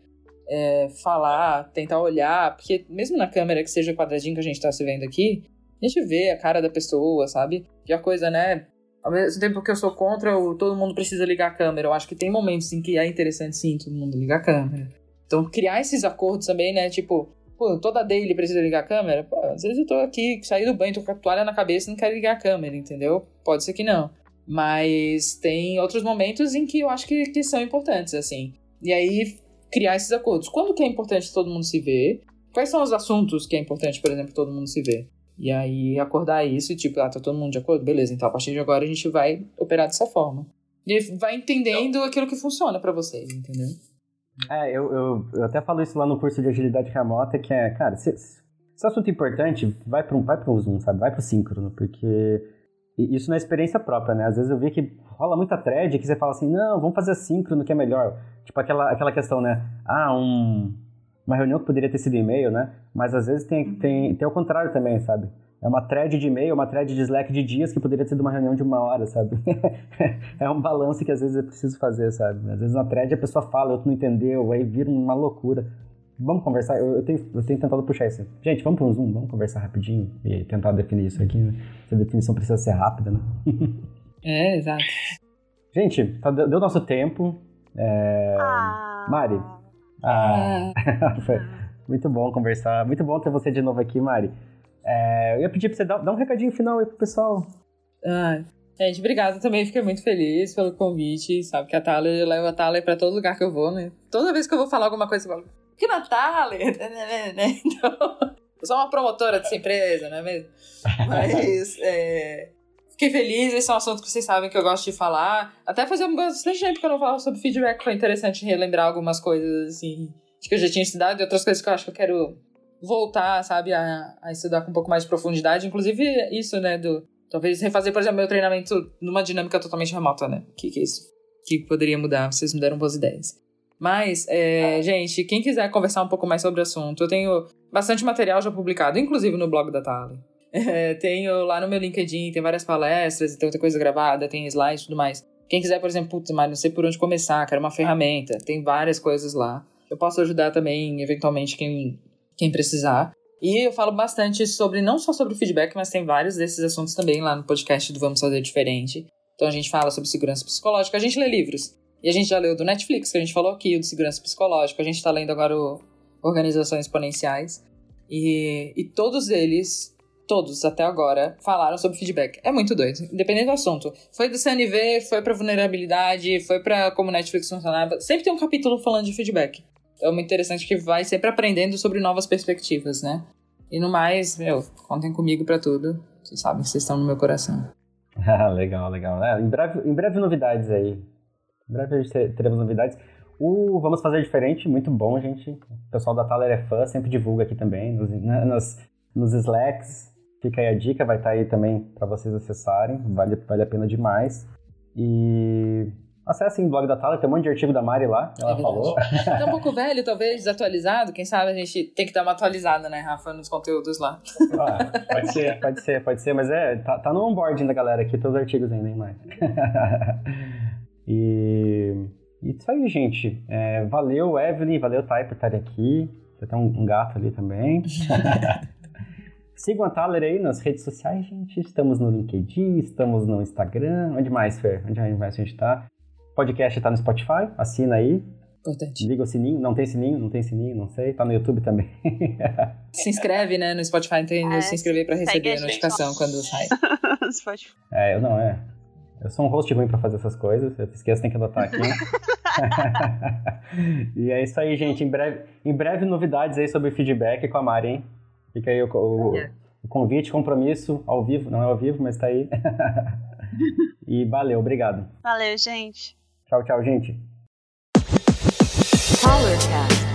é, falar, tentar olhar, porque mesmo na câmera que seja quadradinho que a gente tá se vendo aqui, a gente vê a cara da pessoa, sabe? E a coisa, né? Ao mesmo tempo que eu sou contra o todo mundo precisa ligar a câmera, eu acho que tem momentos em que é interessante sim todo mundo ligar a câmera. Então, criar esses acordos também, né? Tipo, pô, toda daily precisa ligar a câmera? Pô, às vezes eu tô aqui, saí do banho, tô com a toalha na cabeça e não quero ligar a câmera, entendeu? Pode ser que não. Mas tem outros momentos em que eu acho que, que são importantes, assim. E aí, criar esses acordos. Quando que é importante todo mundo se ver? Quais são os assuntos que é importante, por exemplo, todo mundo se ver? E aí, acordar isso e tipo, ah, tá todo mundo de acordo? Beleza, então a partir de agora a gente vai operar dessa forma. E vai entendendo aquilo que funciona pra vocês, entendeu? É, eu, eu, eu até falo isso lá no curso de agilidade remota, que é, cara, se, se é assunto importante, vai para um, vai pro Zoom, sabe? Vai pro síncrono, porque isso não é experiência própria, né? Às vezes eu vi que rola muita thread que você fala assim, não, vamos fazer síncrono que é melhor. Tipo aquela, aquela questão, né? Ah, um, uma reunião que poderia ter sido e-mail, né? Mas às vezes tem, tem, tem o contrário também, sabe? É uma thread de e-mail, uma thread de Slack de dias que poderia ter sido uma reunião de uma hora, sabe? é um balanço que às vezes é preciso fazer, sabe? Às vezes na thread a pessoa fala, outro não entendeu, aí vira uma loucura. Vamos conversar? Eu, eu tenho, eu tenho tentado puxar isso. Gente, vamos para um Zoom, vamos conversar rapidinho e tentar definir isso aqui, né? Essa definição precisa ser rápida, né? É, exato. Gente, tá, deu deu nosso tempo. É... Ah. Mari. Ah, foi muito bom conversar. Muito bom ter você de novo aqui, Mari. É, eu ia pedir pra você dar, dar um recadinho final aí pro pessoal. Ah, gente, obrigada também. Fiquei muito feliz pelo convite. Sabe que a Thaler, eu levo a Thaler pra todo lugar que eu vou, né? Toda vez que eu vou falar alguma coisa, eu falo, que na Thaler? Né? Então, eu sou uma promotora dessa empresa, não é mesmo? Mas, é, fiquei feliz. Esse é um assunto que vocês sabem que eu gosto de falar. Até fazer um bastante tempo que eu não falo sobre feedback. Foi interessante relembrar algumas coisas, assim, que eu já tinha estudado e outras coisas que eu acho que eu quero voltar, sabe, a, a estudar com um pouco mais de profundidade. Inclusive, isso, né, do Talvez refazer, por exemplo, meu treinamento numa dinâmica totalmente remota, né? Que que é isso? Que poderia mudar, vocês me deram boas ideias. Mas, é, gente, quem quiser conversar um pouco mais sobre o assunto, eu tenho bastante material já publicado, inclusive no blog da Thaler. É, tenho lá no meu LinkedIn, tem várias palestras, tem coisa gravada, tem slides e tudo mais. Quem quiser, por exemplo, putz, mas não sei por onde começar, quero uma ferramenta, tem várias coisas lá. Eu posso ajudar também, eventualmente, quem, quem precisar. E eu falo bastante sobre, não só sobre feedback, mas tem vários desses assuntos também lá no podcast do Vamos Fazer Diferente. Então a gente fala sobre segurança psicológica, a gente lê livros. E a gente já leu do Netflix, que a gente falou aqui, o de segurança psicológica. A gente tá lendo agora o Organizações Exponenciais. E, e todos eles, todos até agora, falaram sobre feedback. É muito doido, independente do assunto. Foi do CNV, foi pra vulnerabilidade, foi pra como Netflix funcionava. Sempre tem um capítulo falando de feedback. É muito interessante que vai sempre aprendendo sobre novas perspectivas, né? E no mais, meu, contem comigo pra tudo. Vocês sabem que vocês estão no meu coração. Ah, legal, legal. É, em, breve, em breve novidades aí. Em breve a gente ter- teremos novidades. O Vamos Fazer Diferente, muito bom, gente. O pessoal da Thaler é fã, sempre divulga aqui também, nos, né, nos, nos Slacks. Fica aí a dica, vai estar aí também para vocês acessarem, vale, vale a pena demais. E acessem o blog da Thaler, tem um monte de artigo da Mari lá, ela É falou. Tá um pouco velho, talvez, desatualizado. Quem sabe a gente tem que dar uma atualizada, né, Rafa, nos conteúdos lá. Ah, pode ser, pode ser, pode ser, mas é, tá, tá no onboarding da galera aqui, todos os artigos ainda, hein, Mari? e, e isso aí, gente. É, valeu, Evelyn, valeu, Thay, por estarem aqui. Você tem um, um gato ali também. Sigam a Thaler aí nas redes sociais, gente. Estamos no LinkedIn, estamos no Instagram. Onde mais, Fer? Onde mais a gente tá? Podcast tá no Spotify, assina aí. Importante. Liga o sininho. Não tem sininho? Não tem sininho? Não sei. Tá no YouTube também. Se inscreve, né, no Spotify, tem É, se inscrever pra segue receber a a gente. notificação quando sai. Spotify. é, eu não, é. Eu sou um host ruim pra fazer essas coisas. Eu esqueço, tem que adotar aqui. e é isso aí, gente. Em breve, em breve novidades aí sobre feedback com a Mari, hein? Fica aí o, o- É. o convite, compromisso, ao vivo. Não é ao vivo, mas tá aí. e valeu, obrigado. Valeu, gente. Tchau, tchau, gente. Esse